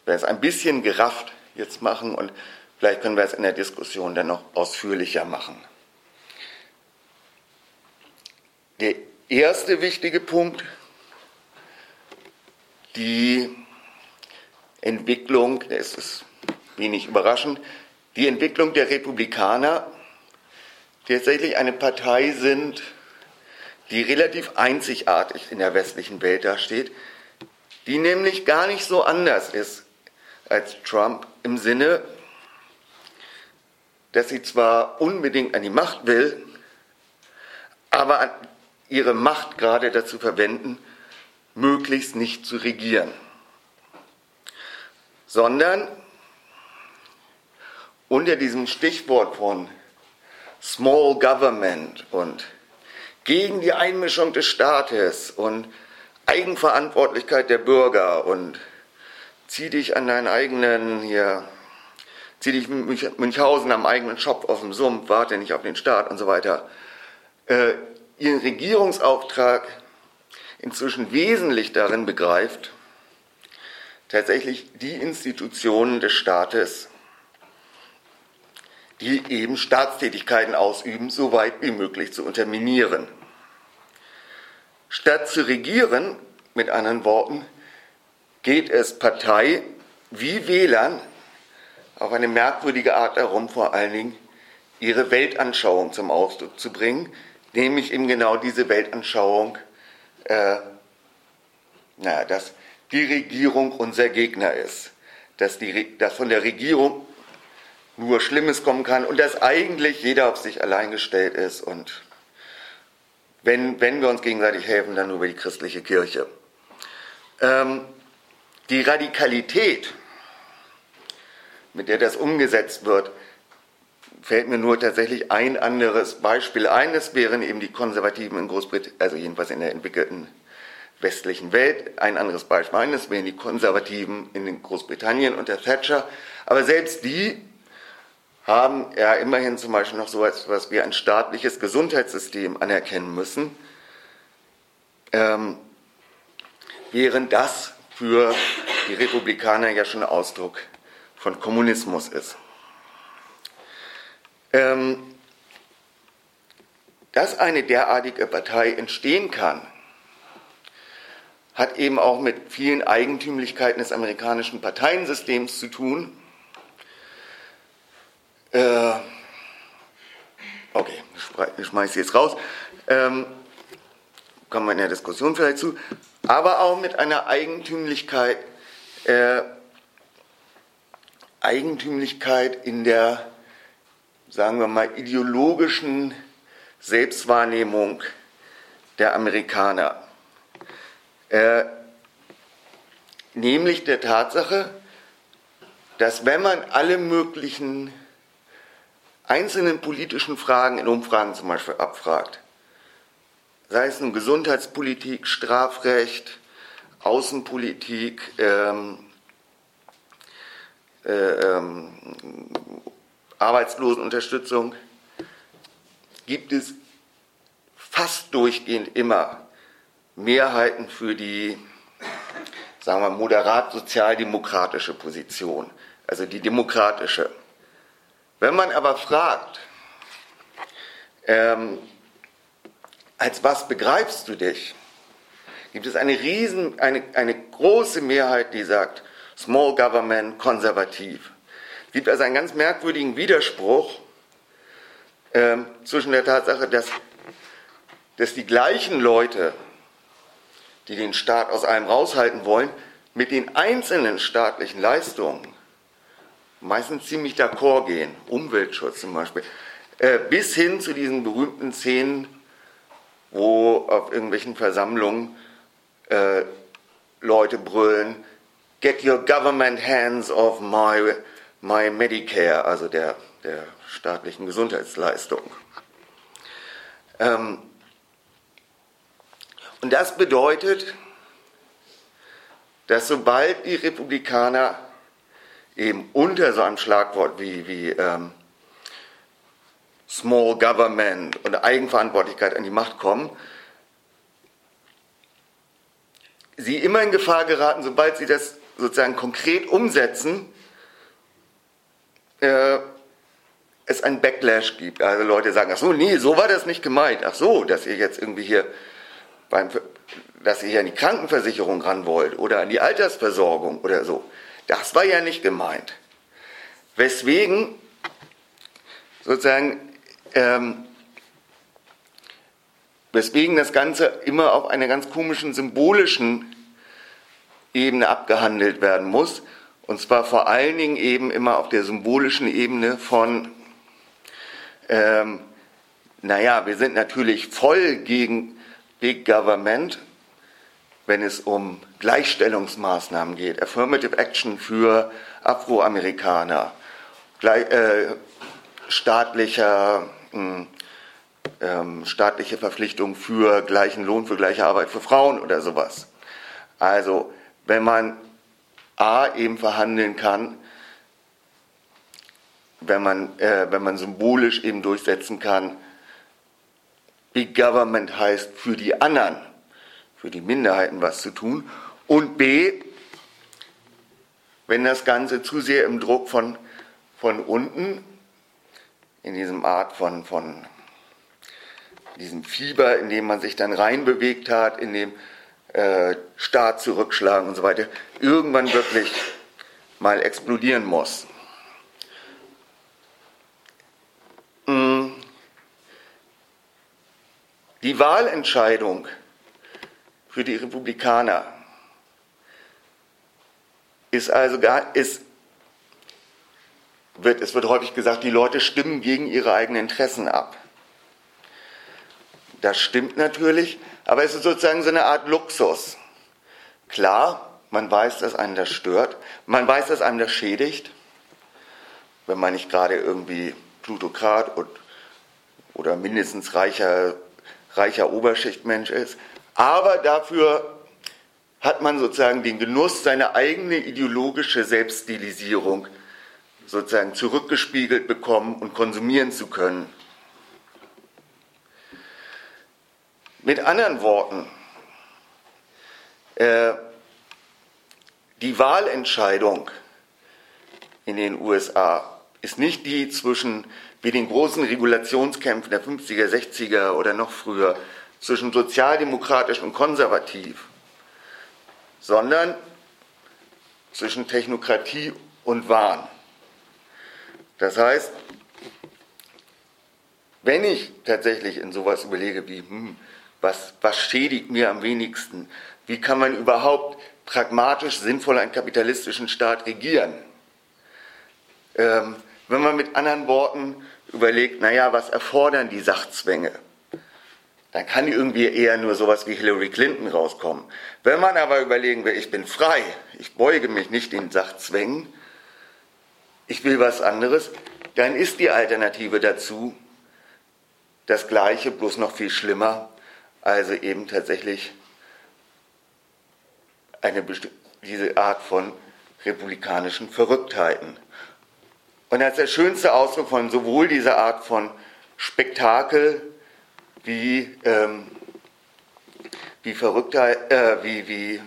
werde es ein bisschen gerafft jetzt machen und vielleicht können wir es in der Diskussion dann noch ausführlicher machen. Der erste wichtige Punkt, die Entwicklung, es ist wenig überraschend, die Entwicklung der Republikaner, die tatsächlich eine Partei sind, die relativ einzigartig in der westlichen Welt dasteht, die nämlich gar nicht so anders ist als Trump im Sinne, dass sie zwar unbedingt an die Macht will, aber ihre Macht gerade dazu verwenden, möglichst nicht zu regieren, sondern unter diesem Stichwort von Small Government und gegen die Einmischung des Staates und Eigenverantwortlichkeit der Bürger und zieh dich an deinen eigenen hier, zieh dich Münchhausen am eigenen Schopf aus dem Sumpf, warte nicht auf den Staat und so weiter. Äh, ihren Regierungsauftrag inzwischen wesentlich darin begreift, tatsächlich die Institutionen des Staates, die eben Staatstätigkeiten ausüben, so weit wie möglich zu unterminieren. Statt zu regieren, mit anderen Worten, geht es Partei wie Wählern auf eine merkwürdige Art darum, vor allen Dingen ihre Weltanschauung zum Ausdruck zu bringen, nämlich eben genau diese Weltanschauung, äh, naja, dass die Regierung unser Gegner ist, dass, die, dass von der Regierung nur Schlimmes kommen kann und dass eigentlich jeder auf sich allein gestellt ist und wenn, wenn wir uns gegenseitig helfen, dann nur über die christliche Kirche. Ähm, die Radikalität, mit der das umgesetzt wird, fällt mir nur tatsächlich ein anderes Beispiel ein. Das wären eben die Konservativen in Großbritannien, also jedenfalls in der entwickelten westlichen Welt. Ein anderes Beispiel, das wären die Konservativen in Großbritannien unter Thatcher. Aber selbst die haben ja immerhin zum Beispiel noch so etwas was wir ein staatliches Gesundheitssystem anerkennen müssen, ähm, während das für die Republikaner ja schon Ausdruck von Kommunismus ist. Ähm, dass eine derartige Partei entstehen kann, hat eben auch mit vielen Eigentümlichkeiten des amerikanischen Parteiensystems zu tun. Äh, okay, ich schmeiße jetzt raus. Ähm, kommen wir in der Diskussion vielleicht zu. Aber auch mit einer Eigentümlichkeit, äh, Eigentümlichkeit in der, sagen wir mal, ideologischen Selbstwahrnehmung der Amerikaner. Äh, nämlich der Tatsache, dass wenn man alle möglichen einzelnen politischen Fragen in Umfragen zum Beispiel abfragt, sei es nun Gesundheitspolitik, Strafrecht, Außenpolitik, ähm, äh, ähm, Arbeitslosenunterstützung, gibt es fast durchgehend immer Mehrheiten für die, sagen wir, moderat sozialdemokratische Position, also die demokratische. Wenn man aber fragt, ähm, als was begreifst du dich, gibt es eine riesen, eine, eine große Mehrheit, die sagt, Small Government, konservativ. Es gibt also einen ganz merkwürdigen Widerspruch ähm, zwischen der Tatsache, dass, dass die gleichen Leute, die den Staat aus allem raushalten wollen, mit den einzelnen staatlichen Leistungen meistens ziemlich d'accord gehen, Umweltschutz zum Beispiel, äh, bis hin zu diesen berühmten Szenen, wo auf irgendwelchen Versammlungen äh, Leute brüllen, get your government hands off my, my Medicare, also der, der staatlichen Gesundheitsleistung. Ähm, und das bedeutet, dass sobald die Republikaner eben unter so einem Schlagwort wie, wie ähm, Small Government und Eigenverantwortlichkeit an die Macht kommen, sie immer in Gefahr geraten, sobald sie das sozusagen konkret umsetzen, äh, es einen Backlash gibt. Also Leute sagen, ach so, nee, so war das nicht gemeint. Ach so, dass ihr jetzt irgendwie hier beim, dass ihr an die Krankenversicherung ran wollt oder an die Altersversorgung oder so. Das war ja nicht gemeint. Weswegen sozusagen, ähm, weswegen das Ganze immer auf einer ganz komischen symbolischen Ebene abgehandelt werden muss. Und zwar vor allen Dingen eben immer auf der symbolischen Ebene von, ähm, naja, wir sind natürlich voll gegen Big Government, wenn es um Gleichstellungsmaßnahmen geht, Affirmative Action für Afroamerikaner, gleich, äh, staatlicher, ähm, staatliche Verpflichtung für gleichen Lohn für gleiche Arbeit für Frauen oder sowas. Also wenn man A eben verhandeln kann, wenn man, äh, wenn man symbolisch eben durchsetzen kann, Big Government heißt für die anderen, für die Minderheiten was zu tun. Und B, wenn das Ganze zu sehr im Druck von, von unten, in diesem Art von, von diesem Fieber, in dem man sich dann reinbewegt hat, in dem äh, Staat zurückschlagen und so weiter, irgendwann wirklich mal explodieren muss. Die Wahlentscheidung für die Republikaner ist also gar, ist, wird, es wird häufig gesagt, die Leute stimmen gegen ihre eigenen Interessen ab. Das stimmt natürlich, aber es ist sozusagen so eine Art Luxus. Klar, man weiß, dass einen das stört, man weiß, dass einem das schädigt, wenn man nicht gerade irgendwie Plutokrat und, oder mindestens reicher, reicher Oberschichtmensch ist. Aber dafür hat man sozusagen den Genuss, seine eigene ideologische Selbststilisierung sozusagen zurückgespiegelt bekommen und konsumieren zu können. Mit anderen Worten, äh, die Wahlentscheidung in den USA ist nicht die zwischen, wie den großen Regulationskämpfen der 50er, 60er oder noch früher, zwischen sozialdemokratisch und konservativ, sondern zwischen Technokratie und Wahn. Das heißt, wenn ich tatsächlich in sowas überlege wie, hm, was, was schädigt mir am wenigsten, wie kann man überhaupt pragmatisch sinnvoll einen kapitalistischen Staat regieren, ähm, wenn man mit anderen Worten überlegt, naja, was erfordern die Sachzwänge? dann kann irgendwie eher nur sowas wie Hillary Clinton rauskommen. Wenn man aber überlegen will, ich bin frei, ich beuge mich nicht den Sachzwängen, ich will was anderes, dann ist die Alternative dazu das Gleiche, bloß noch viel schlimmer, also eben tatsächlich eine diese Art von republikanischen Verrücktheiten. Und als der schönste Ausdruck von sowohl dieser Art von Spektakel wie, ähm, wie Verrücktheit, äh, wie, wie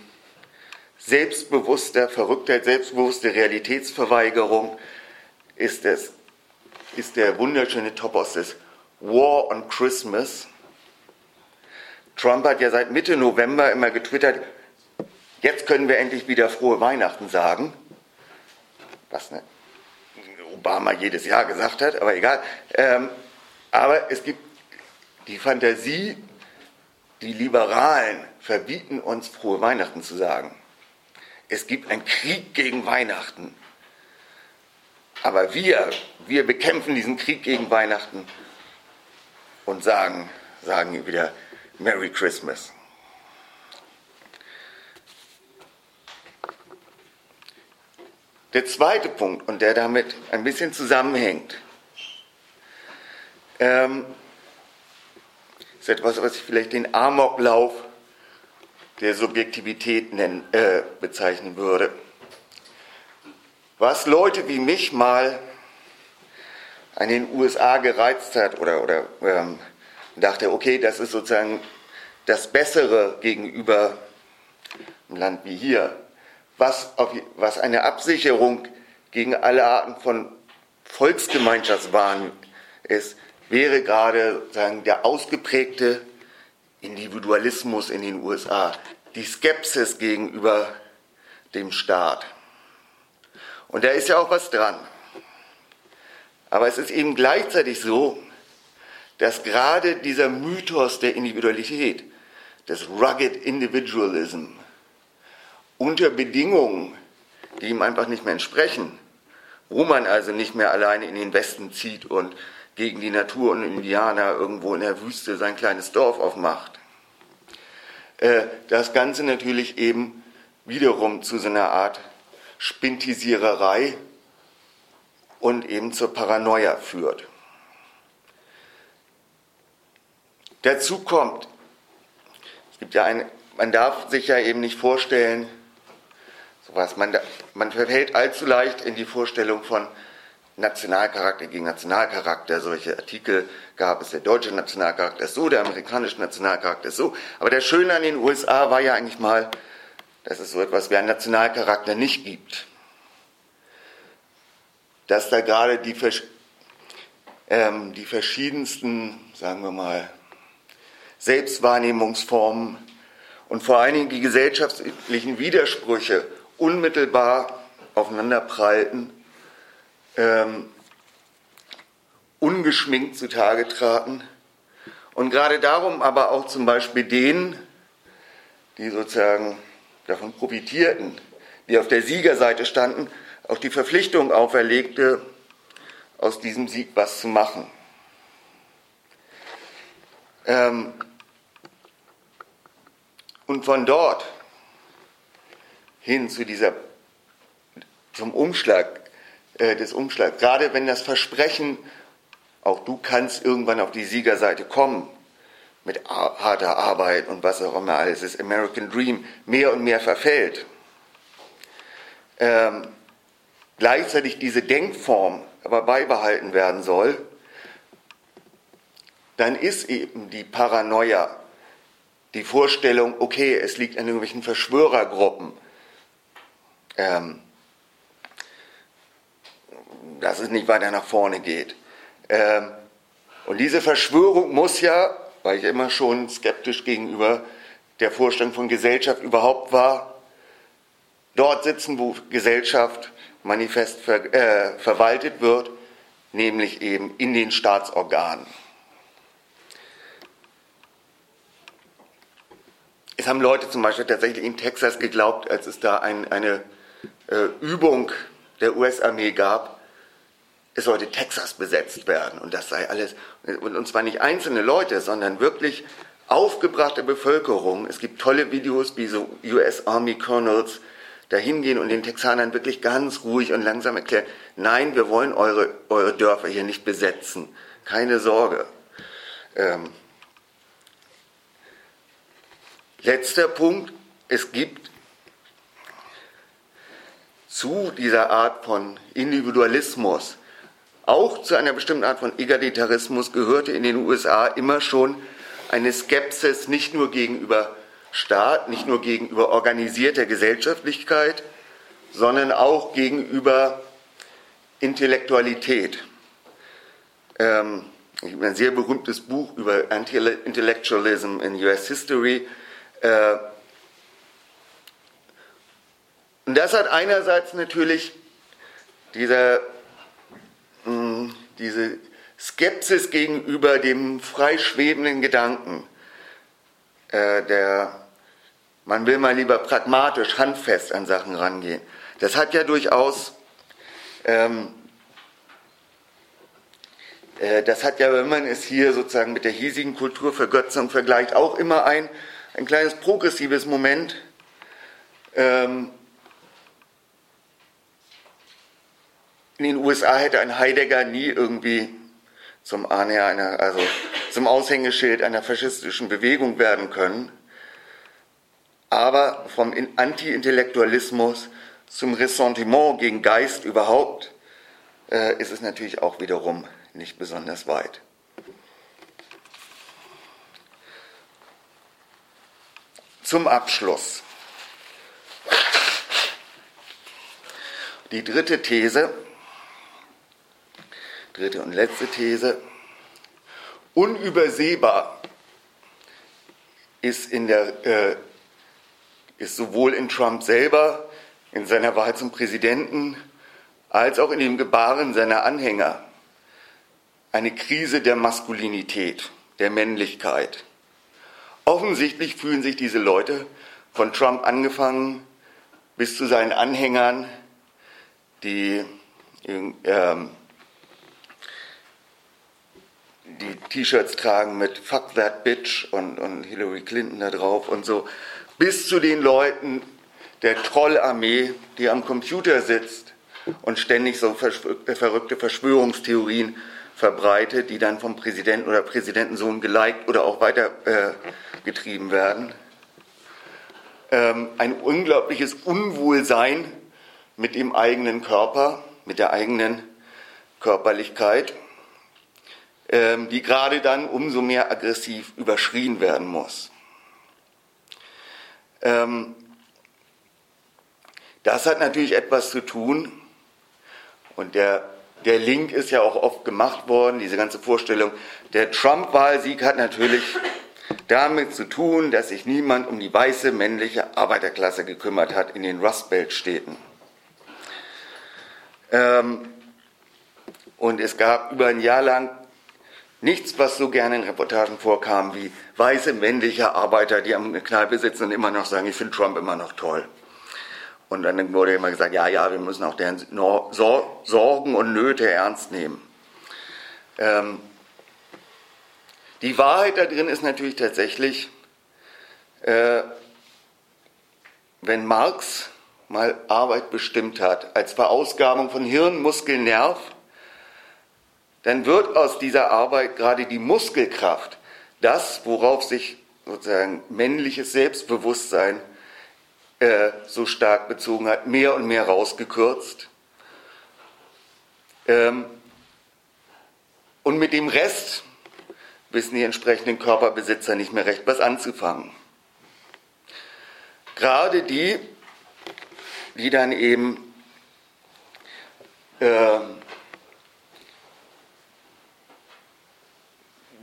selbstbewusster Verrücktheit, selbstbewusste Realitätsverweigerung ist, es, ist der wunderschöne Topos des War on Christmas. Trump hat ja seit Mitte November immer getwittert, jetzt können wir endlich wieder frohe Weihnachten sagen. Was ne, Obama jedes Jahr gesagt hat, aber egal. Ähm, aber es gibt die Fantasie, die Liberalen verbieten uns frohe Weihnachten zu sagen. Es gibt einen Krieg gegen Weihnachten. Aber wir, wir bekämpfen diesen Krieg gegen Weihnachten und sagen, sagen wieder Merry Christmas. Der zweite Punkt, und der damit ein bisschen zusammenhängt, ähm, ist etwas, was ich vielleicht den Amoklauf der Subjektivität nennen, äh, bezeichnen würde. Was Leute wie mich mal an den USA gereizt hat oder, oder ähm, dachte, okay, das ist sozusagen das Bessere gegenüber einem Land wie hier, was, auf, was eine Absicherung gegen alle Arten von Volksgemeinschaftswahn ist, wäre gerade sagen, der ausgeprägte Individualismus in den USA, die Skepsis gegenüber dem Staat. Und da ist ja auch was dran. Aber es ist eben gleichzeitig so, dass gerade dieser Mythos der Individualität, des Rugged Individualism, unter Bedingungen, die ihm einfach nicht mehr entsprechen, wo man also nicht mehr alleine in den Westen zieht und gegen die Natur und Indianer irgendwo in der Wüste sein kleines Dorf aufmacht. Äh, das Ganze natürlich eben wiederum zu so einer Art Spintisiererei und eben zur Paranoia führt. Dazu kommt, es gibt ja eine, man darf sich ja eben nicht vorstellen, sowas, man, man verfällt allzu leicht in die Vorstellung von Nationalcharakter gegen Nationalcharakter. Solche Artikel gab es. Der deutsche Nationalcharakter ist so, der amerikanische Nationalcharakter ist so. Aber der Schöne an den USA war ja eigentlich mal, dass es so etwas wie einen Nationalcharakter nicht gibt. Dass da gerade die, ähm, die verschiedensten, sagen wir mal, Selbstwahrnehmungsformen und vor allen Dingen die gesellschaftlichen Widersprüche unmittelbar aufeinanderprallten ähm, ungeschminkt zutage traten. Und gerade darum aber auch zum Beispiel denen, die sozusagen davon profitierten, die auf der Siegerseite standen, auch die Verpflichtung auferlegte, aus diesem Sieg was zu machen. Ähm, und von dort hin zu dieser, zum Umschlag, äh, des Umschlags. Gerade wenn das Versprechen, auch du kannst irgendwann auf die Siegerseite kommen, mit harter Arbeit und was auch immer alles ist, American Dream, mehr und mehr verfällt. Ähm, gleichzeitig diese Denkform aber beibehalten werden soll, dann ist eben die Paranoia, die Vorstellung, okay, es liegt an irgendwelchen Verschwörergruppen, ähm, dass es nicht weiter nach vorne geht. Ähm, und diese Verschwörung muss ja, weil ich immer schon skeptisch gegenüber der Vorstellung von Gesellschaft überhaupt war, dort sitzen, wo Gesellschaft manifest ver, äh, verwaltet wird, nämlich eben in den Staatsorganen. Es haben Leute zum Beispiel tatsächlich in Texas geglaubt, als es da ein, eine äh, Übung der US-Armee gab, es sollte Texas besetzt werden und das sei alles, und zwar nicht einzelne Leute, sondern wirklich aufgebrachte Bevölkerung. Es gibt tolle Videos, wie so US Army Colonels da hingehen und den Texanern wirklich ganz ruhig und langsam erklären, nein, wir wollen eure, eure Dörfer hier nicht besetzen. Keine Sorge. Ähm, letzter Punkt, es gibt zu dieser Art von Individualismus, auch zu einer bestimmten Art von Egalitarismus gehörte in den USA immer schon eine Skepsis nicht nur gegenüber Staat, nicht nur gegenüber organisierter Gesellschaftlichkeit, sondern auch gegenüber Intellektualität. Ähm, ich habe ein sehr berühmtes Buch über Anti-Intellectualism in US History. Äh, und das hat einerseits natürlich dieser, hm, diese Skepsis gegenüber dem freischwebenden Gedanken, äh, der man will mal lieber pragmatisch, handfest an Sachen rangehen. Das hat ja durchaus, ähm, äh, das hat ja, wenn man es hier sozusagen mit der hiesigen Kulturvergötzung vergleicht, auch immer ein, ein kleines progressives Moment. Ähm, in den USA hätte ein Heidegger nie irgendwie zum Anhänger einer, also zum Aushängeschild einer faschistischen Bewegung werden können aber vom Anti-Intellektualismus zum Ressentiment gegen Geist überhaupt äh, ist es natürlich auch wiederum nicht besonders weit. Zum Abschluss. Die dritte These, dritte und letzte These, unübersehbar ist in der äh, ist sowohl in Trump selber, in seiner Wahl zum Präsidenten, als auch in dem Gebaren seiner Anhänger eine Krise der Maskulinität, der Männlichkeit. Offensichtlich fühlen sich diese Leute, von Trump angefangen bis zu seinen Anhängern, die ähm, die T-Shirts tragen mit Fuck that bitch und, und Hillary Clinton da drauf und so, bis zu den Leuten der Trollarmee, die am Computer sitzt und ständig so äh, verrückte Verschwörungstheorien verbreitet, die dann vom Präsidenten oder Präsidentensohn geliked oder auch weitergetrieben äh, werden. Ähm, ein unglaubliches Unwohlsein mit dem eigenen Körper, mit der eigenen Körperlichkeit, die gerade dann umso mehr aggressiv überschrien werden muss. Ähm, das hat natürlich etwas zu tun und der, der Link ist ja auch oft gemacht worden, diese ganze Vorstellung. Der Trump-Wahlsieg hat natürlich damit zu tun, dass sich niemand um die weiße männliche Arbeiterklasse gekümmert hat in den Rust Belt-Städten. Ähm, und es gab über ein Jahr lang Nichts, was so gerne in Reportagen vorkam, wie weiße männliche Arbeiter, die am Kneipe sitzen und immer noch sagen, ich finde Trump immer noch toll. Und dann wurde immer gesagt, ja, ja, wir müssen auch deren Sorgen und Nöte ernst nehmen. Ähm, die Wahrheit da drin ist natürlich tatsächlich, äh, wenn Marx mal Arbeit bestimmt hat, als Verausgabung von Hirn, Muskel, Nerv, dann wird aus dieser Arbeit gerade die Muskelkraft, das, worauf sich sozusagen männliches Selbstbewusstsein äh, so stark bezogen hat, mehr und mehr rausgekürzt. Ähm, und mit dem Rest wissen die entsprechenden Körperbesitzer nicht mehr recht, was anzufangen. Gerade die, die dann eben äh,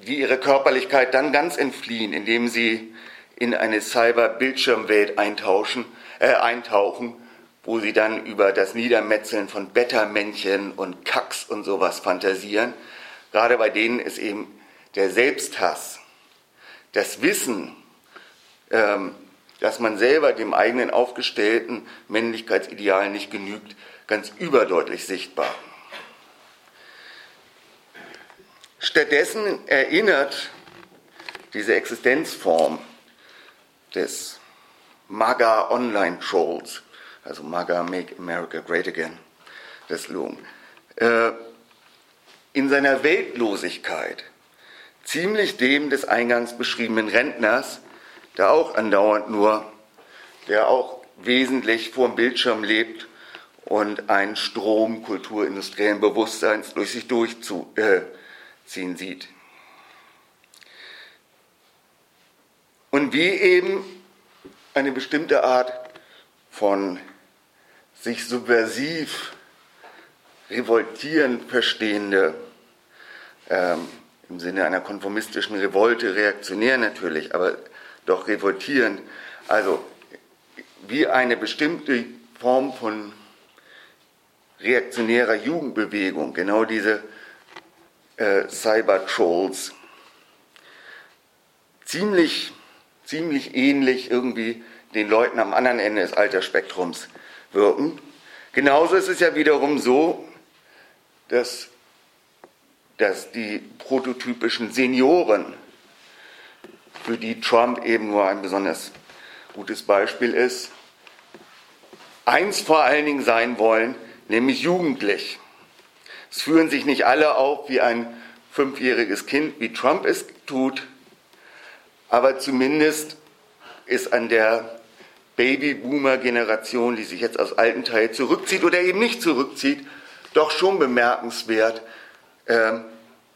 die ihre Körperlichkeit dann ganz entfliehen, indem sie in eine Cyber-Bildschirmwelt eintauschen, äh, eintauchen, wo sie dann über das Niedermetzeln von Beta-Männchen und Kacks und sowas fantasieren. Gerade bei denen ist eben der Selbsthass, das Wissen, ähm, dass man selber dem eigenen aufgestellten Männlichkeitsideal nicht genügt, ganz überdeutlich sichtbar. Stattdessen erinnert diese Existenzform des MAGA Online Trolls, also MAGA Make America Great Again, des Loom, äh, in seiner Weltlosigkeit ziemlich dem des eingangs beschriebenen Rentners, der auch andauernd nur, der auch wesentlich vor dem Bildschirm lebt und einen Strom kulturindustriellen Bewusstseins durch sich durchziehen äh, sieht. Und wie eben eine bestimmte Art von sich subversiv revoltieren verstehende, ähm, im Sinne einer konformistischen Revolte, reaktionär natürlich, aber doch revoltieren, also wie eine bestimmte Form von reaktionärer Jugendbewegung, genau diese äh, Cyber-Trolls, ziemlich, ziemlich ähnlich irgendwie den Leuten am anderen Ende des Altersspektrums wirken. Genauso ist es ja wiederum so, dass, dass die prototypischen Senioren, für die Trump eben nur ein besonders gutes Beispiel ist, eins vor allen Dingen sein wollen, nämlich jugendlich. Es führen sich nicht alle auf wie ein fünfjähriges Kind, wie Trump es tut, aber zumindest ist an der Babyboomer-Generation, die sich jetzt aus alten Teilen zurückzieht oder eben nicht zurückzieht, doch schon bemerkenswert, äh,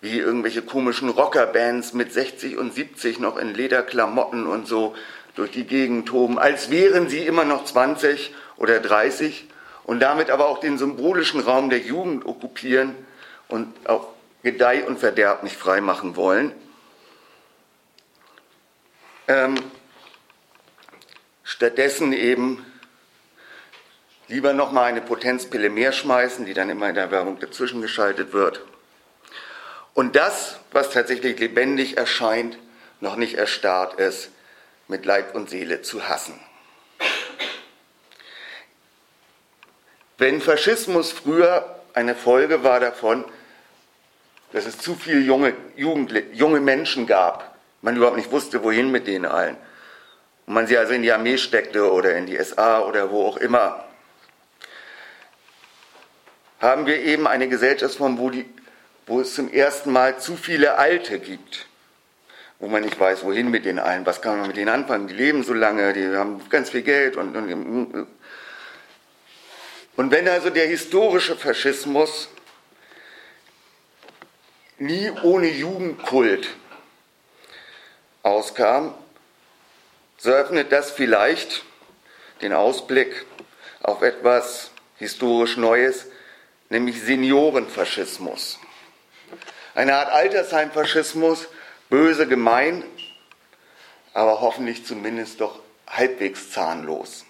wie irgendwelche komischen Rockerbands mit 60 und 70 noch in Lederklamotten und so durch die Gegend toben, als wären sie immer noch 20 oder 30 und damit aber auch den symbolischen Raum der Jugend okkupieren und auch Gedeih und Verderb nicht freimachen wollen. Ähm, stattdessen eben lieber nochmal eine Potenzpille mehr schmeißen, die dann immer in der Werbung dazwischen geschaltet wird. Und das, was tatsächlich lebendig erscheint, noch nicht erstarrt ist, mit Leib und Seele zu hassen. Wenn Faschismus früher eine Folge war davon, dass es zu viele junge, Jugendliche, junge Menschen gab, man überhaupt nicht wusste, wohin mit denen allen, und man sie also in die Armee steckte oder in die SA oder wo auch immer, haben wir eben eine Gesellschaftsform, wo, die, wo es zum ersten Mal zu viele Alte gibt, wo man nicht weiß, wohin mit den allen, was kann man mit denen anfangen, die leben so lange, die haben ganz viel Geld und, und und wenn also der historische Faschismus nie ohne Jugendkult auskam, so öffnet das vielleicht den Ausblick auf etwas historisch Neues, nämlich Seniorenfaschismus. Eine Art Altersheimfaschismus, böse, gemein, aber hoffentlich zumindest doch halbwegs zahnlos.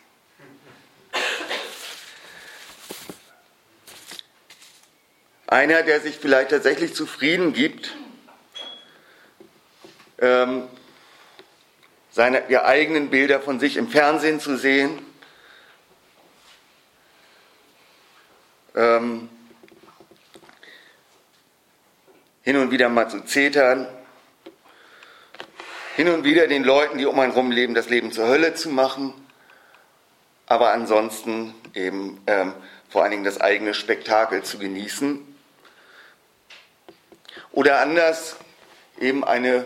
Einer, der sich vielleicht tatsächlich zufrieden gibt, ähm, seine die eigenen Bilder von sich im Fernsehen zu sehen, ähm, hin und wieder mal zu zetern, hin und wieder den Leuten, die um einen herum leben, das Leben zur Hölle zu machen aber ansonsten eben ähm, vor allen Dingen das eigene Spektakel zu genießen. Oder anders eben eine,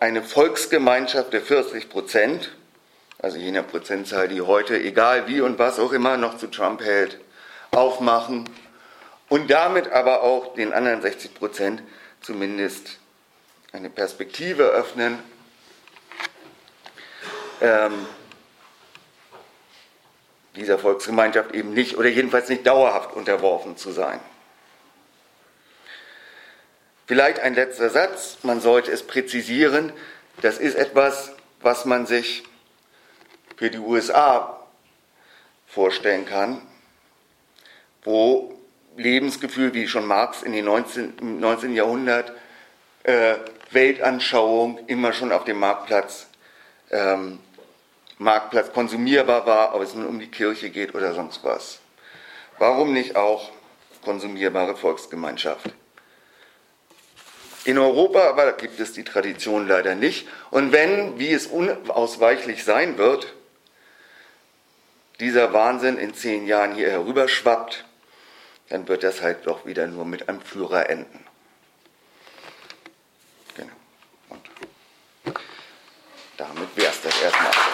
eine Volksgemeinschaft der 40 Prozent, also jener Prozentzahl, die heute, egal wie und was auch immer, noch zu Trump hält, aufmachen und damit aber auch den anderen 60 Prozent zumindest eine Perspektive öffnen, ähm, dieser Volksgemeinschaft eben nicht oder jedenfalls nicht dauerhaft unterworfen zu sein. Vielleicht ein letzter Satz, man sollte es präzisieren, das ist etwas, was man sich für die USA vorstellen kann, wo Lebensgefühl, wie schon Marx in den 19, im 19. Jahrhundert, äh, Weltanschauung immer schon auf dem Marktplatz, ähm, Marktplatz konsumierbar war, ob es nun um die Kirche geht oder sonst was. Warum nicht auch konsumierbare Volksgemeinschaft? In Europa aber gibt es die Tradition leider nicht. Und wenn, wie es unausweichlich sein wird, dieser Wahnsinn in zehn Jahren hier herüberschwappt, dann wird das halt doch wieder nur mit einem Führer enden. Genau. Und damit wäre es das erstmal.